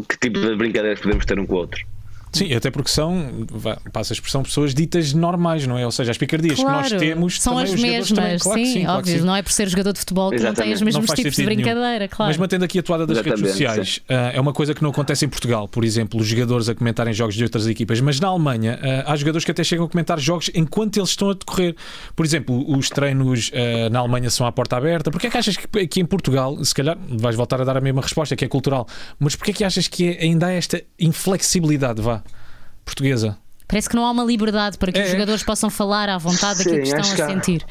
que tipo de brincadeiras podemos ter um com o outro. Sim, até porque são, passa a expressão, pessoas ditas normais, não é? Ou seja, as picardias claro, que nós temos são as mesmas, também, claro sim, sim, óbvio. Claro não é por ser jogador de futebol que Exatamente. não tem os mesmos tipos de brincadeira, nenhum. claro. Mas mantendo aqui a toada das Exatamente, redes sociais, uh, é uma coisa que não acontece em Portugal, por exemplo, os jogadores a comentarem jogos de outras equipas, mas na Alemanha uh, há jogadores que até chegam a comentar jogos enquanto eles estão a decorrer. Por exemplo, os treinos uh, na Alemanha são à porta aberta. Porquê é que achas que aqui em Portugal, se calhar vais voltar a dar a mesma resposta, que é cultural, mas porquê é que achas que é, ainda há esta inflexibilidade, vá? Portuguesa. Parece que não há uma liberdade para que é. os jogadores possam falar à vontade Sim, daquilo que estão a sentir.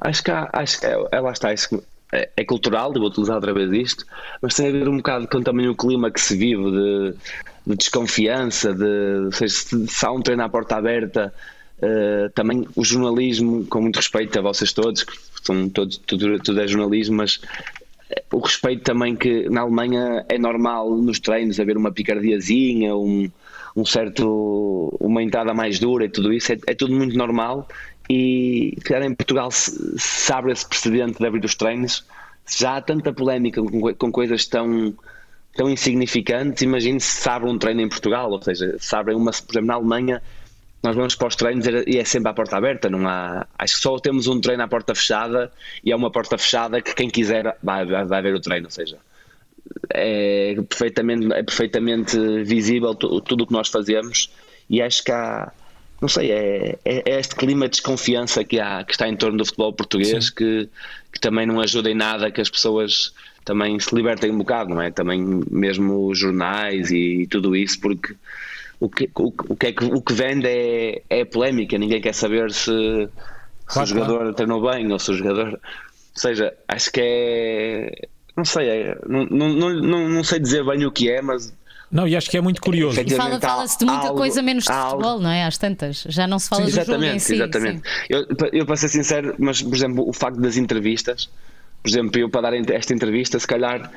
Acho que há, acho que é, é, lá está, isso é, é, cultural, vou utilizar outra vez isto, mas tem a ver um bocado com também o clima que se vive de, de desconfiança, de, ou seja, se, se há um treino à porta aberta, uh, também o jornalismo, com muito respeito a vocês todos, que são todos, tudo, tudo é jornalismo, mas o respeito também que na Alemanha é normal nos treinos haver uma picardiazinha, um, um certo, uma entrada mais dura e tudo isso, é, é tudo muito normal e claro, em Portugal se, se, abre esse precedente de abrir os treinos, já há tanta polémica com, com coisas tão tão insignificantes, imagine se abre um treino em Portugal, ou seja, se abre uma, por exemplo, na Alemanha nós vamos para os treinos e é sempre à porta aberta, não há. Acho que só temos um treino à porta fechada e é uma porta fechada que quem quiser vai, vai, vai ver o treino, ou seja, é perfeitamente, é perfeitamente visível tudo o que nós fazemos e acho que há, não sei, é, é, é, este clima de desconfiança que, há, que está em torno do futebol português que, que também não ajuda em nada que as pessoas também se libertem um bocado, não é? Também mesmo os jornais e tudo isso, porque o que, o, o que, é que, o que vende é, é polémica, ninguém quer saber se, claro, se o jogador claro. treinou bem ou se o jogador. Ou seja, acho que é. Não sei, é, não, não, não, não sei dizer bem o que é, mas não, e acho que é muito curioso. E fala, fala-se de muita algo, coisa menos de futebol, algo... não é? Às tantas. Já não se fala sim, do jogo em si. Exatamente, eu, eu, para ser sincero, mas por exemplo, o facto das entrevistas, por exemplo, eu para dar esta entrevista, se calhar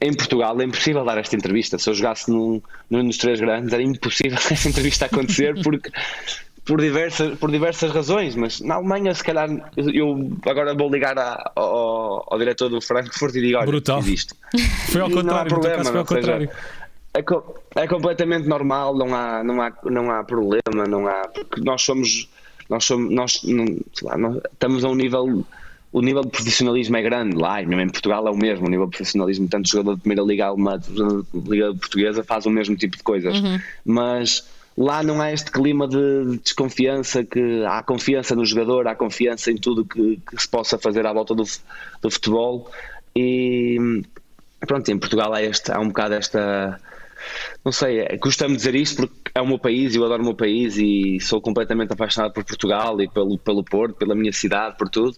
em Portugal é impossível dar esta entrevista. Se eu jogasse num, num dos três grandes, era impossível (laughs) esta entrevista acontecer porque por diversas, por diversas razões, mas na Alemanha, se calhar, eu agora vou ligar a, ao, ao diretor do Frankfurt e digo: olha, Brutal. isto. (laughs) Foi ao contrário, problema, foi ao contrário. Seja, é, é, completamente normal, não há, não, há, não há problema, não há, porque nós somos, nós somos, nós, não, lá, nós estamos a um nível o nível de profissionalismo é grande lá, e mesmo em Portugal é o mesmo, o nível de profissionalismo, tanto jogador de primeira liga alemã, liga portuguesa, faz o mesmo tipo de coisas. Uhum. Mas lá não há este clima de, desconfiança, que há confiança no jogador, há confiança em tudo que, que se possa fazer à volta do, do futebol. E pronto, em Portugal há, este, há um bocado esta. Não sei, é, custa-me dizer isto porque é o meu país, eu adoro o meu país e sou completamente apaixonado por Portugal e pelo, pelo Porto, pela minha cidade, por tudo.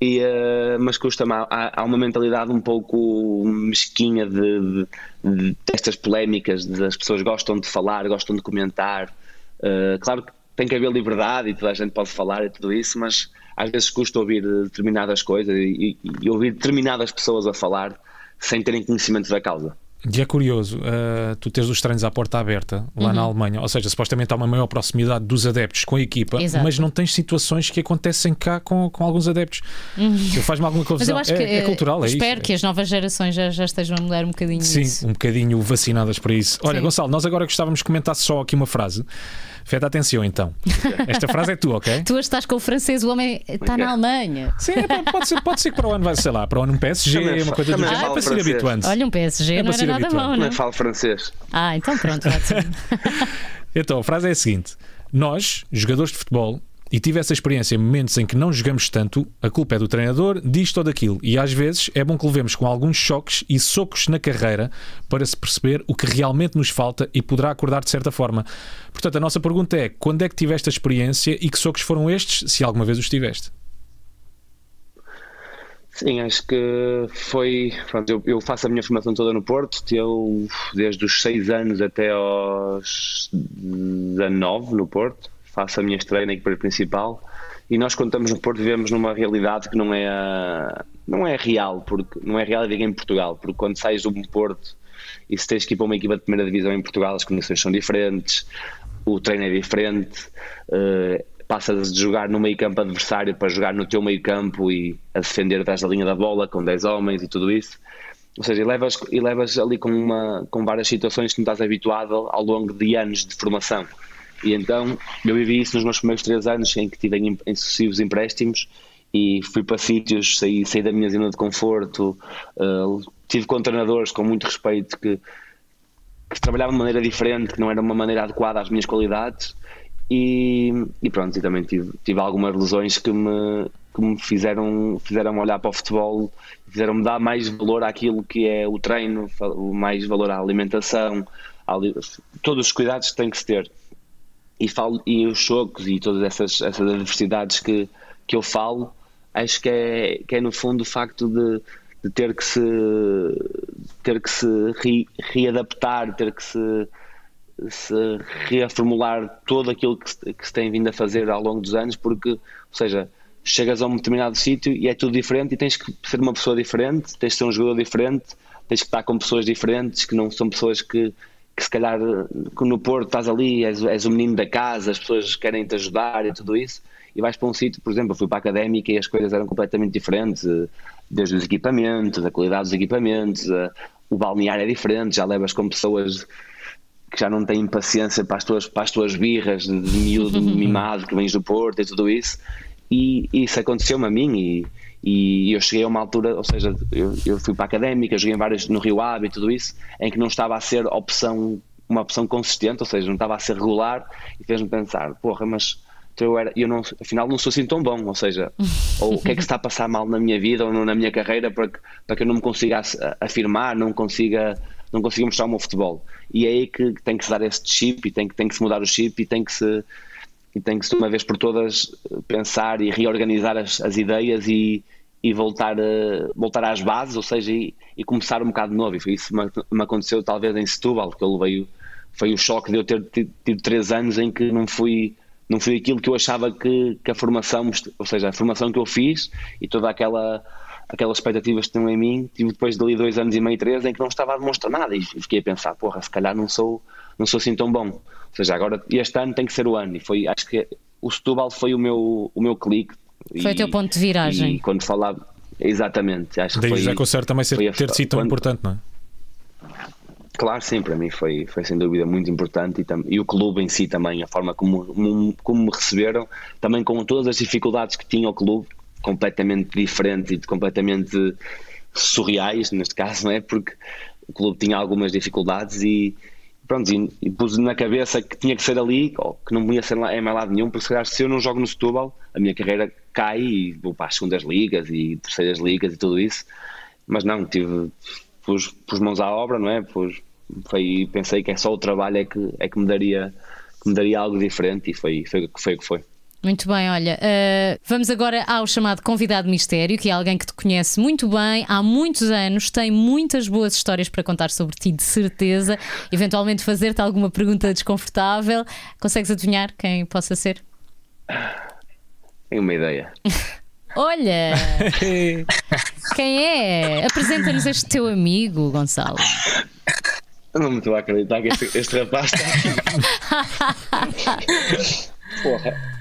E, uh, mas custa-me, há, há, uma mentalidade um pouco mesquinha de, de, de, destas polémicas, de, as pessoas gostam de falar, gostam de comentar. Uh, claro que tem que haver liberdade e toda a gente pode falar e tudo isso, mas às vezes custa ouvir determinadas coisas e, e, e ouvir determinadas pessoas a falar sem terem conhecimento da causa. E é curioso, uh, tu tens os treinos à porta aberta lá uhum. na Alemanha, ou seja, supostamente há uma maior proximidade dos adeptos com a equipa, Exato. mas não tens situações que acontecem cá com, com alguns adeptos. Uhum. Faz-me alguma confusão. é, é, cultural, é Espero isso. que as novas gerações já, já estejam a mudar um bocadinho Sim, isso. um bocadinho vacinadas para isso. Olha, Sim. Gonçalo, nós agora gostávamos de comentar só aqui uma frase. Feta atenção então. Esta frase é tua, ok? (laughs) tu estás com o francês, o homem está na Alemanha. Sim, é, pode, ser, pode ser que para o ano vai, sei lá, para o ano um PSG, também, uma coisa do género. É para ser habituante. Olha, um PSG é não era nada bom, não? Não falo francês. Ah, então pronto, (laughs) Então, a frase é a seguinte: Nós, jogadores de futebol, e tive essa experiência em momentos em que não jogamos tanto, a culpa é do treinador, disto ou daquilo. E às vezes é bom que levemos com alguns choques e socos na carreira para se perceber o que realmente nos falta e poderá acordar de certa forma. Portanto, a nossa pergunta é: quando é que tiveste a experiência e que socos foram estes, se alguma vez os tiveste? Sim, acho que foi. Pronto, eu, eu, faço a minha formação toda no Porto, eu, desde os 6 anos até aos 19 no Porto faço a minha estreia na equipa principal e nós estamos no Porto vivemos numa realidade que não é não é real porque não é real e em Portugal porque quando sais do Porto e se tens que ir para uma equipa de primeira divisão em Portugal as condições são diferentes o treino é diferente uh, passas de jogar no meio campo adversário para jogar no teu meio campo e a defender atrás da linha da bola com 10 homens e tudo isso. Ou seja, e levas, e levas ali com, uma, com várias situações que não estás habituado ao longo de anos de formação e então eu vivi isso nos meus primeiros três anos em que tive em, em sucessivos empréstimos e fui para sítios, saí, saí da minha zona de conforto, uh, tive com treinadores com muito respeito que, que trabalhavam de maneira diferente, que não era uma maneira adequada às minhas qualidades. E, e pronto, e também tive, tive algumas lesões que me, que me fizeram, fizeram olhar para o futebol, fizeram-me dar mais valor àquilo que é o treino, mais valor à alimentação, todos os cuidados que tem que se ter e, falo, e os chocos e todas essas, essas adversidades que, que eu falo, acho que é, que é no fundo o facto de, de ter que se ter que se re, readaptar, ter que se, se reformular todo aquilo que se, que se tem vindo a fazer ao longo dos anos, porque, ou seja, chegas a um determinado sítio e é tudo diferente e tens que ser uma pessoa diferente, tens que ser um jogador diferente, tens que estar com pessoas diferentes que não são pessoas que que se calhar no Porto estás ali, és, és o menino da casa, as pessoas querem te ajudar e tudo isso, e vais para um sítio, por exemplo, eu fui para a académica e as coisas eram completamente diferentes, desde os equipamentos, a qualidade dos equipamentos, a, o balneário é diferente, já levas com pessoas que já não têm paciência para as tuas, para as tuas birras de miúdo (laughs) mimado que vens do Porto e tudo isso, e, e isso aconteceu-me a mim e e eu cheguei a uma altura, ou seja, eu, eu fui para a académica, joguei em vários no Rio Ave e tudo isso, em que não estava a ser opção, uma opção consistente, ou seja, não estava a ser regular e fez-me pensar, porra, mas eu, era, eu não, afinal não sou assim tão bom, ou seja, (laughs) ou o que é que está a passar mal na minha vida ou na minha carreira para que, para que eu não me consiga afirmar, não consiga, não consiga mostrar o meu futebol. E é aí que tem que se dar esse chip e tem que, tem que se mudar o chip e tem que se e tem que se uma vez por todas pensar e reorganizar as, as ideias e, e voltar, a, voltar às bases, ou seja, e, e começar um bocado de novo. E isso que me, me aconteceu talvez em Setúbal, porque eu levei, foi o choque de eu ter tido, tido três anos em que não fui não fui aquilo que eu achava que, que a formação, ou seja, a formação que eu fiz e toda aquela aquelas expectativas que tinham em mim, tive depois dali dois anos e meio, três, em que não estava a demonstrar nada e fiquei a pensar, porra, se calhar não sou, não sou assim tão bom. Ou seja, agora este ano tem que ser o ano. E foi, acho que o Setúbal foi o meu, o meu clique. Foi e, o teu ponto de viragem. E quando falava, exatamente. Acho Daí que foi, já conserta também ser, ter sido tão quando, importante, não é? Claro, sim, para mim foi, foi sem dúvida muito importante e, tam, e o clube em si também, a forma como, como, como me receberam, também com todas as dificuldades que tinha o clube, completamente diferente e completamente surreais, neste caso, não é? Porque o clube tinha algumas dificuldades e pronto, e, e pus na cabeça que tinha que ser ali, ou que não podia ser lá, em mais lado nenhum, porque se calhar se eu não jogo no Setúbal, a minha carreira cai e vou para as segundas ligas e terceiras ligas e tudo isso. Mas não, tive, pus, pus mãos à obra, não é? Pus, foi, pensei que é só o trabalho é que, é que, me, daria, que me daria algo diferente e foi, foi, foi o que foi. Muito bem, olha, uh, vamos agora ao chamado convidado mistério, que é alguém que te conhece muito bem há muitos anos, tem muitas boas histórias para contar sobre ti, de certeza. Eventualmente fazer-te alguma pergunta desconfortável. Consegues adivinhar quem possa ser? Tenho uma ideia. (laughs) olha! (laughs) quem é? Apresenta-nos este teu amigo, Gonçalo. não me estou a acreditar que este, este rapaz está aqui. (laughs) Porra.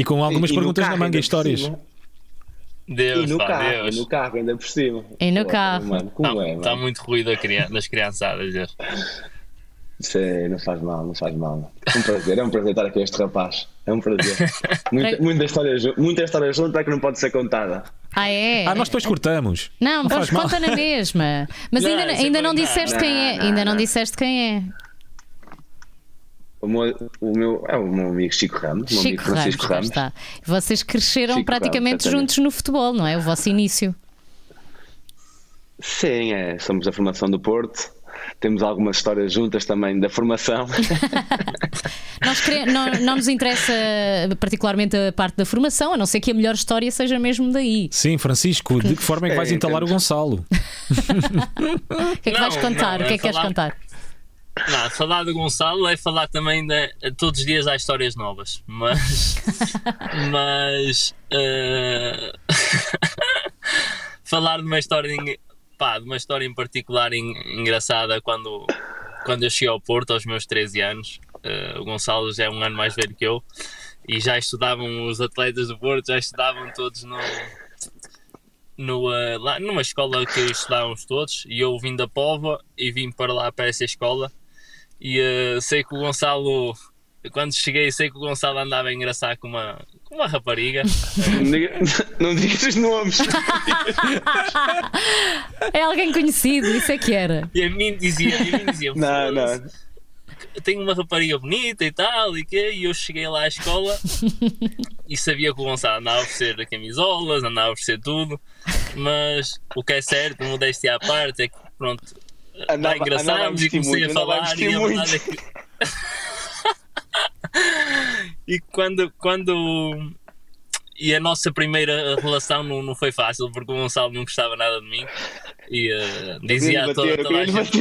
E com algumas e, perguntas na manga e histórias. Deus, e no, pá, carro, Deus. no carro, ainda por cima. E no Pô, carro. Mano, como tá, é, mano? Está muito ruído das criançadas. Isso é, não faz mal, não faz mal. É um prazer, é um prazer estar aqui este rapaz. É um prazer. muita, muita, história, muita história junto é que não pode ser contada. Ah, é? Ah, nós depois cortamos. Não, não conta na mesma. Mas não, ainda, ainda não disseste não, quem é. Não, ainda não disseste quem é. O meu, o meu, é o meu amigo Chico Ramos, Chico amigo Francisco Ramos. Ramos. Está. Vocês cresceram Chico praticamente Ramos, juntos no futebol, não é? O vosso início. Sim, é. Somos da formação do Porto. Temos algumas histórias juntas também da formação. (laughs) Nós queremos, não, não, nos interessa particularmente a parte da formação, a não ser que a melhor história seja mesmo daí. Sim, Francisco, de que forma é que vais é, entalar temos... o Gonçalo? (laughs) o que é que não, vais contar? Não, o que é que queres contar? Não, falar do Gonçalo é falar também de todos os dias há histórias novas, mas (laughs) mas uh, (laughs) falar de uma história pá, de uma história em particular engraçada quando quando eu cheguei ao Porto aos meus 13 anos, uh, o Gonçalo já é um ano mais velho que eu e já estudavam os atletas do Porto, já estudavam todos no no, uh, lá, numa escola que estudávamos todos e eu vim da Pova e vim para lá para essa escola e uh, sei que o Gonçalo, quando cheguei, sei que o Gonçalo andava a engraçar com uma, com uma rapariga. não (laughs) digas os nomes. (laughs) é alguém conhecido, isso é que era. E a mim dizia, a mim dizia não, não. Tenho uma rapariga bonita e tal, e, que, e eu cheguei lá à escola e sabia que o Gonçalo andava a oferecer camisolas, andava a oferecer tudo, mas o que é certo, modéstia à parte, é que pronto, andava, engraçámos e comecei muito, a falar e a verdade é que... (laughs) e quando, quando e a nossa primeira relação não, não foi fácil porque o Gonçalo não gostava nada de mim. E uh, dizia, a toda, toda a gente (laughs)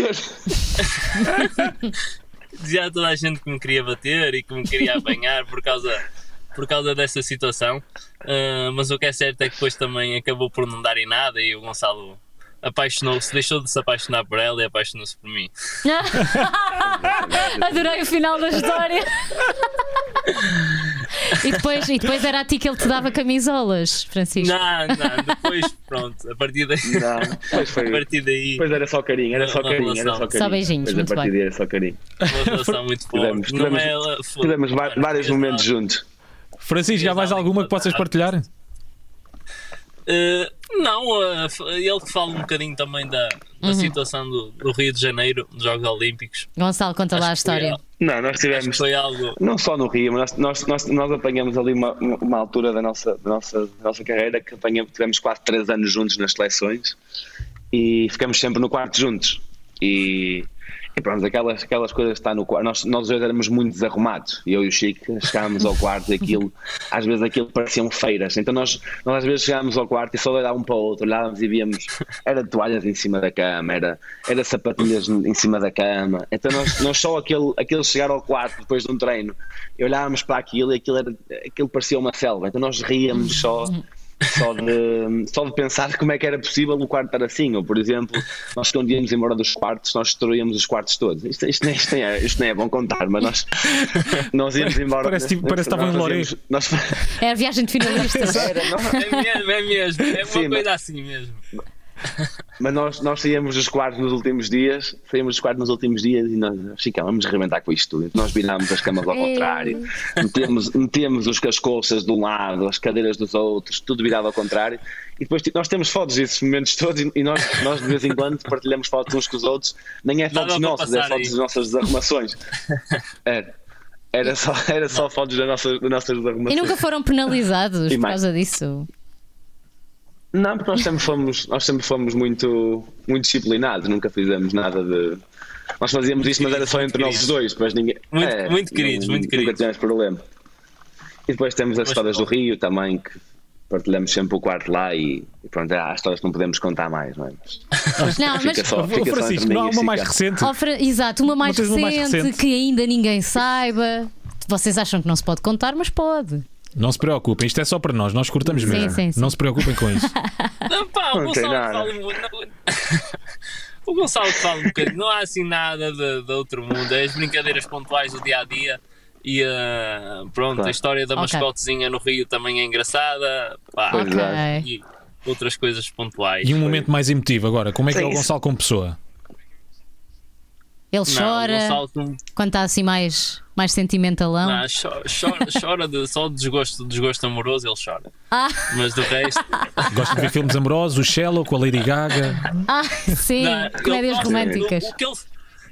dizia a toda a gente que me queria bater e que me queria apanhar por causa por causa dessa situação. Uh, mas o que é certo é que depois também acabou por não dar em nada e o Gonçalo apaixonou-se, deixou de se apaixonar por ela e apaixonou-se por mim. (laughs) Adorei o final da história. (laughs) e, depois, e depois era a ti que ele te dava camisolas, Francisco. Não, não, depois pronto, a partir daí. Não, depois foi. (laughs) A partir daí. Depois era só carinho, era só carinho, era só carinho. Só beijinhos, depois, muito a partir daí era só carinho. Uma relação muito forte. Tivemos, tivemos, é, tivemos vários momentos juntos. Francisco, já mais alguma que possas partilhar? Uh, não, uh, ele fala um bocadinho também da, da uhum. situação do, do, Rio de Janeiro, dos Jogos Olímpicos. Gonçalo, conta Acho lá a história. Foi, não, nós tivemos. Foi algo... Não só no Rio, mas nós, nós, nós apanhamos ali uma, uma altura da nossa, da nossa, da nossa carreira que apanhamos, tivemos quase 3 anos juntos nas seleções e ficamos sempre no quarto juntos. E e pronto, aquelas, aquelas coisas que está no quarto. Nós, nós dois éramos muito desarrumados. Eu e o Chico chegávamos ao quarto e aquilo, (laughs) às vezes aquilo pareciam feiras. Então nós, nós às vezes chegávamos ao quarto e só olhávamos um para o outro, olhávamos e víamos, era toalhas em cima da cama, era, era sapatilhas em cima da cama. Então nós, nós só aquele, aquele chegar ao quarto depois de um treino e olhávamos para aquilo e aquilo, era, aquilo parecia uma selva. Então nós ríamos só só de, só de pensar como é que era possível o quarto estar assim, ou por exemplo, nós quando íamos embora dos quartos, nós destruímos os quartos todos. Isto, isto, nem, isto, nem, é, isto nem é bom contar, mas nós, nós íamos embora. Parece, tipo, parece que estavam em Lourenço. Nós... É a viagem de finalistas. Era, não... É mesmo, é mesmo, é uma Sim, coisa mas... assim mesmo. Mas nós, nós saímos dos quartos nos últimos dias, saímos dos quartos nos últimos dias e nós ficamos, vamos arrebentar com isto tudo. Nós virámos as camas ao contrário, metemos, metemos os cascoças de um lado, as cadeiras dos outros, tudo virado ao contrário. E depois tipo, nós temos fotos desses momentos todos e nós, nós de vez em quando partilhamos fotos uns com os outros. Nem é fotos nossas, é fotos das nossas desarrumações. É. Era só, era só fotos das nossas, das nossas desarrumações. E nunca foram penalizados por causa disso? Não, porque nós sempre fomos, nós sempre fomos muito, muito disciplinados, nunca fizemos nada de. Nós fazíamos isto, mas era só entre nós dois, depois ninguém. Muito, é, muito queridos, muito queridos. Nunca tivemos problema. E depois temos as mas, histórias do Rio também, que partilhamos sempre o quarto lá e, e pronto, há histórias que não podemos contar mais, não é? Mas, não, fica mas só, fica Francisco, só não há uma mais recente. Oh, Exato, uma mais, recente, uma mais recente que ainda ninguém saiba. Vocês acham que não se pode contar, mas pode. Não se preocupem, isto é só para nós, nós cortamos sim, mesmo. Sim, sim. Não se preocupem com isso. (laughs) Não, pá, o Gonçalo fala (laughs) O Gonçalo fala um bocadinho, não há assim nada de, de outro mundo, é as brincadeiras pontuais do dia a dia. E uh, pronto, claro. a história da okay. mascotezinha no Rio também é engraçada. Pá, okay. E outras coisas pontuais. E um momento mais emotivo agora, como é que é o Gonçalo como pessoa? Ele chora quando está assim mais, mais sentimentalão. Não, chora, chora, de, só de desgosto, desgosto amoroso, ele chora. Ah. Mas do resto. (laughs) Gosta de ver filmes amorosos, o Shallow com a Lady Gaga. Ah, sim, não, comédias ele, românticas. O, o que ele,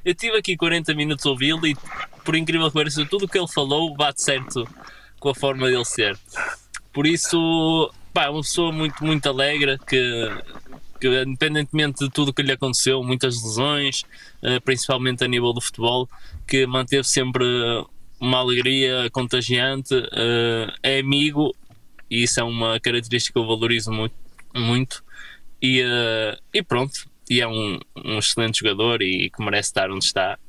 eu tive aqui 40 minutos a ouvi-lo e, por incrível que pareça, tudo o que ele falou bate certo com a forma dele ser. Por isso, pá, é uma pessoa muito, muito alegre que que independentemente de tudo o que lhe aconteceu, muitas lesões, eh, principalmente a nível do futebol, que manteve sempre uma alegria contagiante, eh, é amigo e isso é uma característica que eu valorizo muito, muito e, eh, e pronto, e é um, um excelente jogador e que merece estar onde está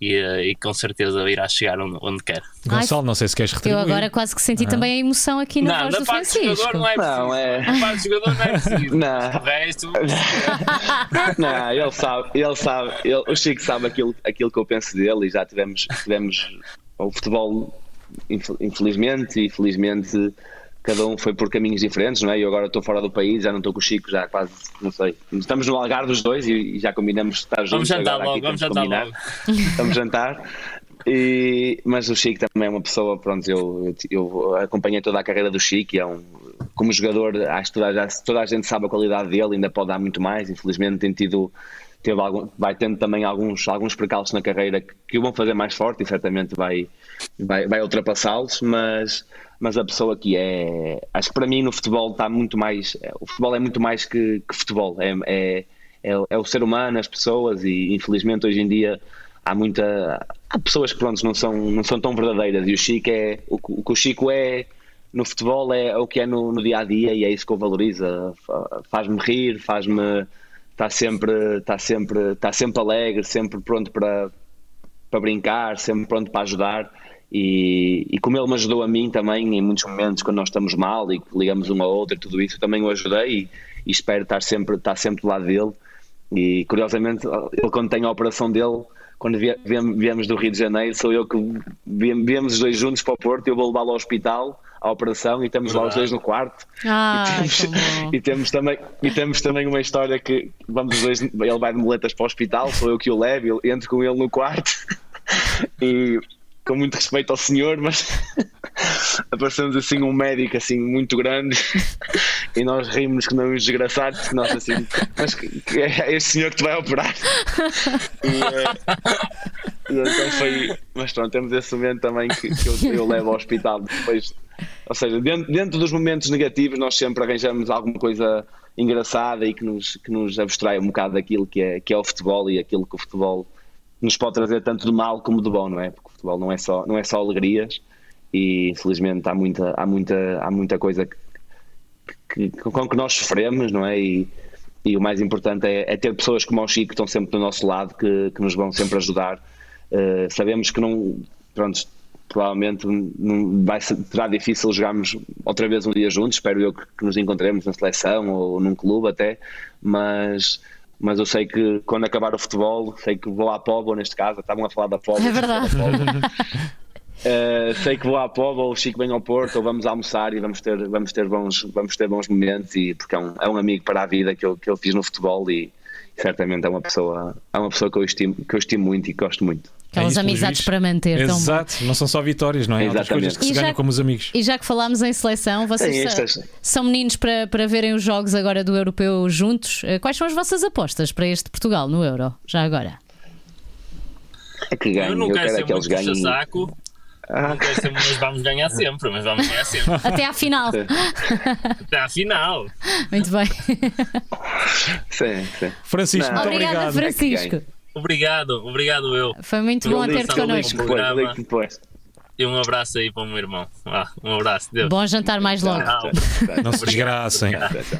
e, eh, e, com certeza irá chegar onde, onde quer. Gonçalo, não sei se queres retribuir. Eu agora quase que senti também a emoção aqui na não, voz do Francisco. Não, é não, é... Na parte do jogador não é preciso. (laughs) Não. O resto... (laughs) não, ele sabe, ele sabe, ele, o Chico sabe aquilo, aquilo que eu penso dele e já tivemos, tivemos o futebol, infelizmente e felizmente cada um foi por caminhos diferentes, não é? Eu agora estou fora do país, já não estou com o Chico, já quase, não sei. Estamos no Algarve os dois e, já combinamos estar juntos. Vamos jantar logo, vamos jantar logo. (laughs) Vamos jantar. E, mas o Chico também é uma pessoa, pronto, eu, eu acompanhei toda a carreira do Chico e é um, como jogador, acho que toda, toda a gente sabe a qualidade dele, ainda pode dar muito mais. Infelizmente tem tido teve algum, vai tendo também alguns, alguns percalços na carreira que, que o vão fazer mais forte e certamente vai, vai, vai ultrapassá-los, mas, mas a pessoa que é. Acho que para mim no futebol está muito mais. O futebol é muito mais que, que futebol, é, é, é, é, o ser humano, as pessoas, e infelizmente hoje em dia há muita. Há pessoas que pronto, não, são, não são tão verdadeiras, e o Chico é. O, o que o Chico é no futebol é o que é no, no dia a dia e é isso que eu valorizo. Faz-me rir, faz-me está sempre, está sempre, está sempre alegre, sempre pronto para, para brincar, sempre pronto para ajudar. E, e, como ele me ajudou a mim também em muitos momentos quando nós estamos mal e ligamos um ao outro e tudo isso, também o ajudei e, e, espero estar sempre, estar sempre do lado dele. E curiosamente, ele quando tem a operação dele, quando viemos do Rio de Janeiro, sou eu que viemos os dois juntos para o Porto, eu vou levá-lo ao hospital à operação e estamos Verdade. lá os dois no quarto. Ah, e, temos, (laughs) e, temos, também, e temos também uma história que vamos os dois, ele vai de moletas para o hospital, sou eu que o levo, eu entro com ele no quarto (laughs) e com muito respeito ao senhor, mas (laughs) aparecemos assim um médico assim muito grande e nós rimos que não uns desgraçados, porque nós assim, mas que, que é este senhor que te vai operar. E, uh, então foi, mas pronto, temos esse momento também que, que eu, eu, levo ao hospital depois ou seja, dentro, dentro dos momentos negativos, nós sempre arranjamos alguma coisa engraçada e que nos, que nos abstrai um bocado daquilo que é, que é o futebol e aquilo que o futebol nos pode trazer tanto de mal como de bom, não é? Porque o futebol não é só, não é só alegrias e infelizmente há muita, há muita, há muita coisa que, que, com que nós sofremos, não é? E, e o mais importante é, é, ter pessoas como o Chico que estão sempre do nosso lado, que, que nos vão sempre ajudar. Uh, sabemos que não, pronto, provavelmente não, vai ser, será difícil jogarmos outra vez um dia juntos. Espero eu que, que, nos encontremos na seleção ou num clube até, mas. Mas eu sei que quando acabar o futebol, sei que vou à Póvoa, neste caso, estavam a falar da Póvoa. É verdade. Uh, (laughs) sei que vou à Pova, ou o Chico vem ao Porto, ou vamos almoçar e vamos ter, vamos ter, bons, vamos ter bons momentos, e, porque é um, é um amigo para a vida que eu, que eu fiz no futebol e certamente é uma pessoa, é uma pessoa que, eu estimo, que eu estimo muito e que gosto muito. Aquelas É amizades para manter. Exato, não são só vitórias, não é? Há outras Exatamente. coisas que se E já- ganham como os amigos. E já que falámos em seleção, vocês Sim, sa- estas- são meninos para, para verem os jogos agora do Europeu juntos. Eh, Quais são as vossas apostas para este Portugal no Euro? Já agora? É que ganhem, Eu eu, não quero quero ser é que eles ganhem. puxa-saco, Ah, não quero ser, mas vamos ganhar sempre, mas vamos ganhar sempre. (laughs) Até à final. Até à final. Muito bem. sim, sim. Francisco, Não. muito Obrigada, obrigado. Francisco. Obrigado, obrigado eu. Foi muito bom ter-te connosco. E um abraço aí para o meu irmão. Ah, um abraço, Deus. Bom jantar mais logo. Tchau. Não se desgracem.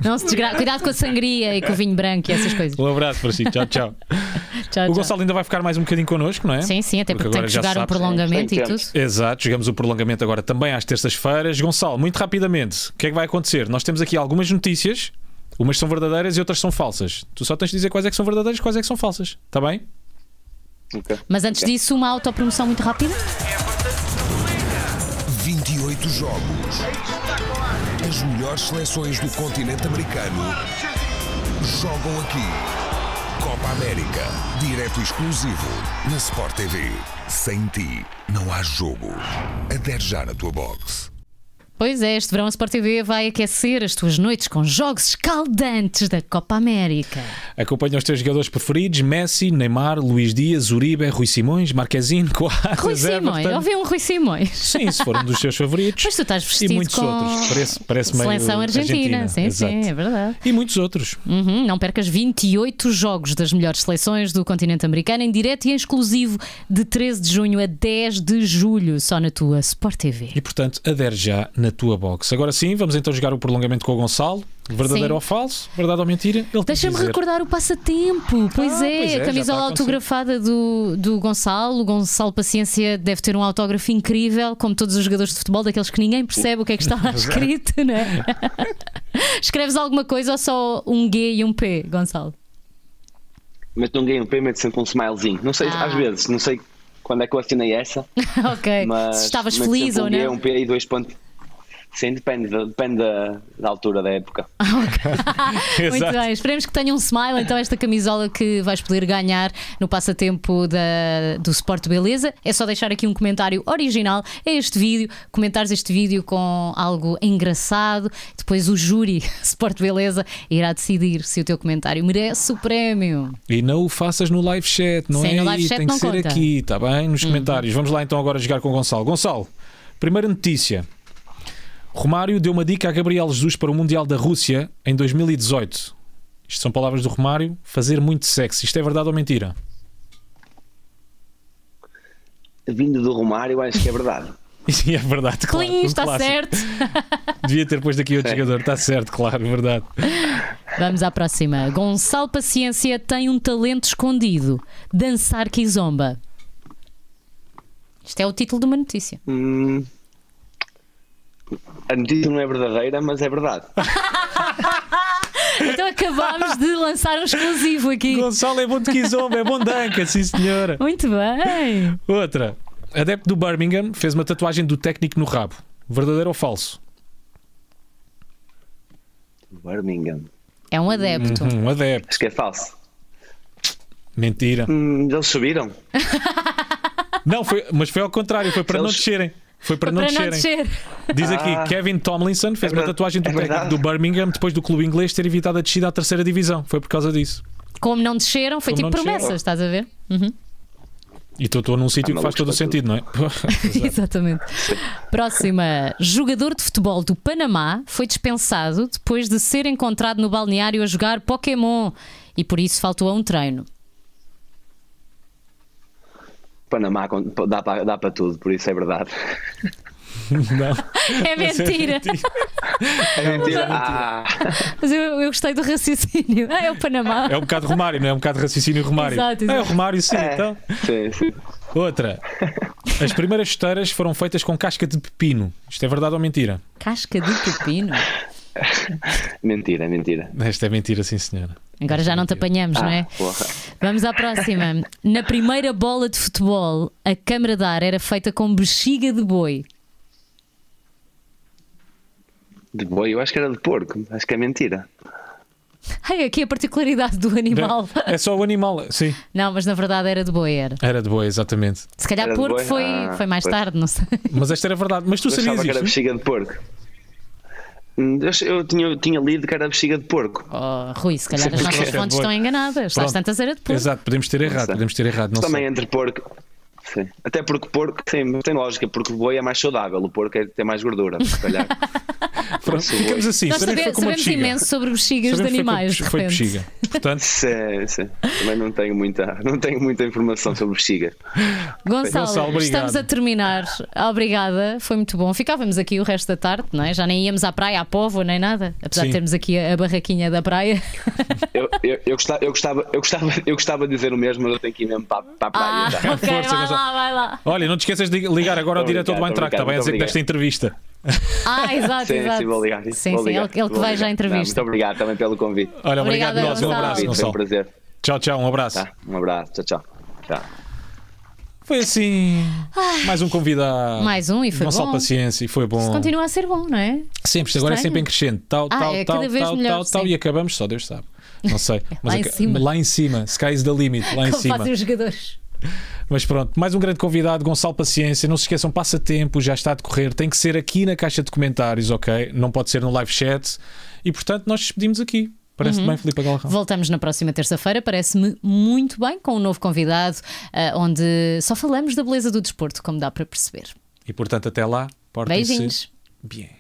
Não se desgra... Cuidado com a sangria e com o vinho branco e essas coisas. Um abraço, Francisco. Tchau, tchau. (laughs) Tchau, O. Gonçalo ainda vai ficar mais um bocadinho connosco, não é? Sim, sim, até Porque porque, tem que jogar um sabes. prolongamento e tudo. Exato, jogamos o prolongamento agora também às terças-feiras. Gonçalo, muito rapidamente, o que é que vai acontecer? Nós temos aqui algumas notícias, umas são verdadeiras e outras são falsas. Tu só tens de dizer quais é que são verdadeiras e quais é que são falsas. Está bem? Ok. Mas antes disso, uma autopromoção muito rápida. 28 jogos. As melhores seleções do continente americano jogam aqui. Copa América, direto exclusivo na Sport TV. Sem ti, não há jogo. Adere já na tua box. Pois é, este verão a Sport TV vai aquecer as tuas noites com jogos escaldantes da Copa América. Acompanha os teus jogadores preferidos: Messi, Neymar, Luís Dias, Uribe, Rui Simões, Marquezine, (laughs) Coates, Rui Simões, ouvi um Rui Simões. Sim, se for um dos seus favoritos. Mas tu estás e vestido muitos com outros. Parece, parece Seleção Argentina. Sim, Exato. sim, é verdade. E muitos outros. Uhum, não percas 28 jogos das melhores seleções do continente americano em direto e em exclusivo de 13 de junho a 10 de julho, só na tua Sport TV. E portanto, adere já na tua box. Agora sim, vamos então jogar o prolongamento com o Gonçalo. Verdadeiro Sim. ou falso? Verdade ou mentira? Deixa-me recordar o passatempo. Pois Ah, é, pois é, a já camisola autografada do, do Gonçalo. O Gonçalo Paciência deve ter um autógrafo incrível, como todos os jogadores de futebol, daqueles que ninguém percebe o que é que está lá (laughs) escrito, não é? (laughs) Escreves alguma coisa ou só um G e um P, Gonçalo? Mete um game, mete sempre um smilezinho. Não sei, Ah. às vezes, não sei quando é que eu assinei essa, (laughs) ok. mas. Se estavas feliz ou um G, não? um P e dois pontos. Sim, depende, da- depende da, da altura da época. (laughs) (laughs) Muito Exato. bem, esperemos que tenha um smile. Então, esta camisola que vais poder ganhar no passatempo da, do Sport Beleza é só deixar aqui um comentário original a este vídeo, comentares este vídeo com algo engraçado. Depois, o júri (laughs) Sport Beleza irá decidir se o teu comentário merece o prémio. E não o faças no live chat, não Sim, é? no live aí, chat tem que não ser conta. Uhum. aqui, está bem? Nos comentários. Vamos lá então agora jogar com o Gonçalo. Gonçalo, primeira notícia. Romário deu uma dica a Gabriel Jesus para o Mundial da Rússia em 2018. Isto são palavras do Romário. Fazer muito sexo. Isto é verdade ou mentira? Vindo do Romário, acho que é verdade. (laughs) Isso é verdade, claro. Clean, um está clássico. certo. (laughs) Devia ter posto aqui outro Sim. jogador. Está certo, claro, verdade. Vamos à próxima. Gonçalo Paciência tem um talento escondido: dançar quizomba. Isto é o título de uma notícia. Hum, a notícia não é verdadeira, mas é verdade. (laughs) Então acabámos de lançar um exclusivo aqui. Gonçalo é bom de Kizomba, é bom de anca, sim senhora. Muito bem. Outra. Adepto do Birmingham fez uma tatuagem do técnico no rabo. Verdadeiro ou falso? Birmingham. É um adepto. Um adepto. Acho que é falso. Mentira. Hum, eles subiram. Não, foi, mas foi ao contrário, foi para não Eles- descerem. Foi para, não, Para não descerem. descer. Diz aqui, Ah. Kevin Tomlinson fez É uma tatuagem do É técnico do Birmingham depois do clube inglês ter evitado a descida à terceira divisão. Foi por causa disso. Como não desceram, foi Como tipo promessas, desceram. estás a ver? Uhum. E tu estou num sítio que faz todo o sentido, não é? (laughs) (laughs) Exatamente. Próxima. Jogador de futebol do Panamá foi dispensado depois de ser encontrado no balneário a jogar Pokémon e por isso faltou a um treino. Panamá dá para dá para tudo, por isso é verdade. Não. É mentira. É mentira. Ah, Mas eu, eu gostei do raciocínio. Ah, é o Panamá. É um bocado Romário, não é? É um bocado raciocínio Romário. Exato, É exato. o Romário, sim. é. Então. Sim, sim. Outra. As primeiras chuteiras foram feitas com casca de pepino. Isto é verdade ou mentira? Casca de pepino. (laughs) Mentira, mentira. Esta é mentira, sim, senhora. Agora já não te apanhamos, não é? Ah, porra. Vamos à próxima. Na primeira bola de futebol, a câmara de ar era feita com bexiga de boi. De boi, eu acho que era de porco, acho que é mentira. Ai, aqui a particularidade do animal. É só o animal, sim. Não, mas na verdade era de boi, era. Era de boi, exatamente. Se calhar Era porco foi, Ah, foi mais pois. tarde, não sei. Mas esta era verdade. Mas tu Eu sabias achava que era bexiga de porco. Hum, Eu, eu tinha, tinha lido que era bexiga de porco. Oh, Rui, se calhar as nossas fontes estão enganadas. Às Pronto. tantas era de porco. Exato, podemos ter errado, podemos ter errado. Não Também sei. entre porco. Sim. Até porque porco sim, tem lógica, porque o boi é mais saudável, o porco é, tem mais gordura, se calhar. (laughs) Pronto, ficamos assim. Nós foi sabe- sabemos imenso sobre bexigas de Sabemos foi com- animais. de Foi repente. bexiga. Portanto, (laughs) sim, sim. Também não tenho muita, não tenho muita informação sobre bexiga. Gonçalo, Gonçalo, estamos a terminar. Obrigada, foi muito bom. Ficávamos aqui o resto da tarde, não é? Já nem íamos à praia, à povo, nem nada. Apesar Sim. de termos aqui a, a barraquinha da praia. (laughs) Eu, eu, eu, gostava, eu, gostava, eu, gostava, eu gostava de dizer o mesmo, mas eu tenho que ir mesmo para, para a praia. Ah, já. ok, Força. Lá, vai lá. olha, não te esqueças de ligar agora ao diretor do obrigado, Eintracht, está bem a dizer que obrigado. desta entrevista. Ah, exato, Sim, exato. sim, vou ligar. Sim, vou sim, ligar, ele, ele que vai já à ligar. Não, entrevista. muito obrigado também pelo convite. Olha, obrigado Obrigada, nós, um Gonçalo. abraço, Foi um Gonçalo. prazer. Tchau, tchau, um abraço. Tá? Um abraço. Tchau, tchau. tchau. Foi assim, mais um convidado. Mais um e foi Gonçalo bom. Paciência e foi bom. Continua a ser bom, não é? Sempre, isto agora é sempre em crescente. Tal, Ah, tal, é tal, melhor, tal, tal, e acabamos, só Deus sabe. Não sei. (laughs) Lá em aca- cima. Lá em cima, sky's the limit, lá em Como cima. fazem os jogadores. Mas pronto, mais um grande convidado, Gonçalo Paciência. Não se esqueçam, passatempo, já está a decorrer. Tem que ser aqui na caixa de comentários, ok? Não pode ser no live chat. E portanto, nós despedimos aqui. Parece Uhum. bem, Filipe Galrão. Voltamos na próxima terça-feira, parece-me muito bem, com um novo convidado, ah, onde só falamos da beleza do desporto, como dá para perceber. E portanto, até lá, portem-se Beijinhos. Bien.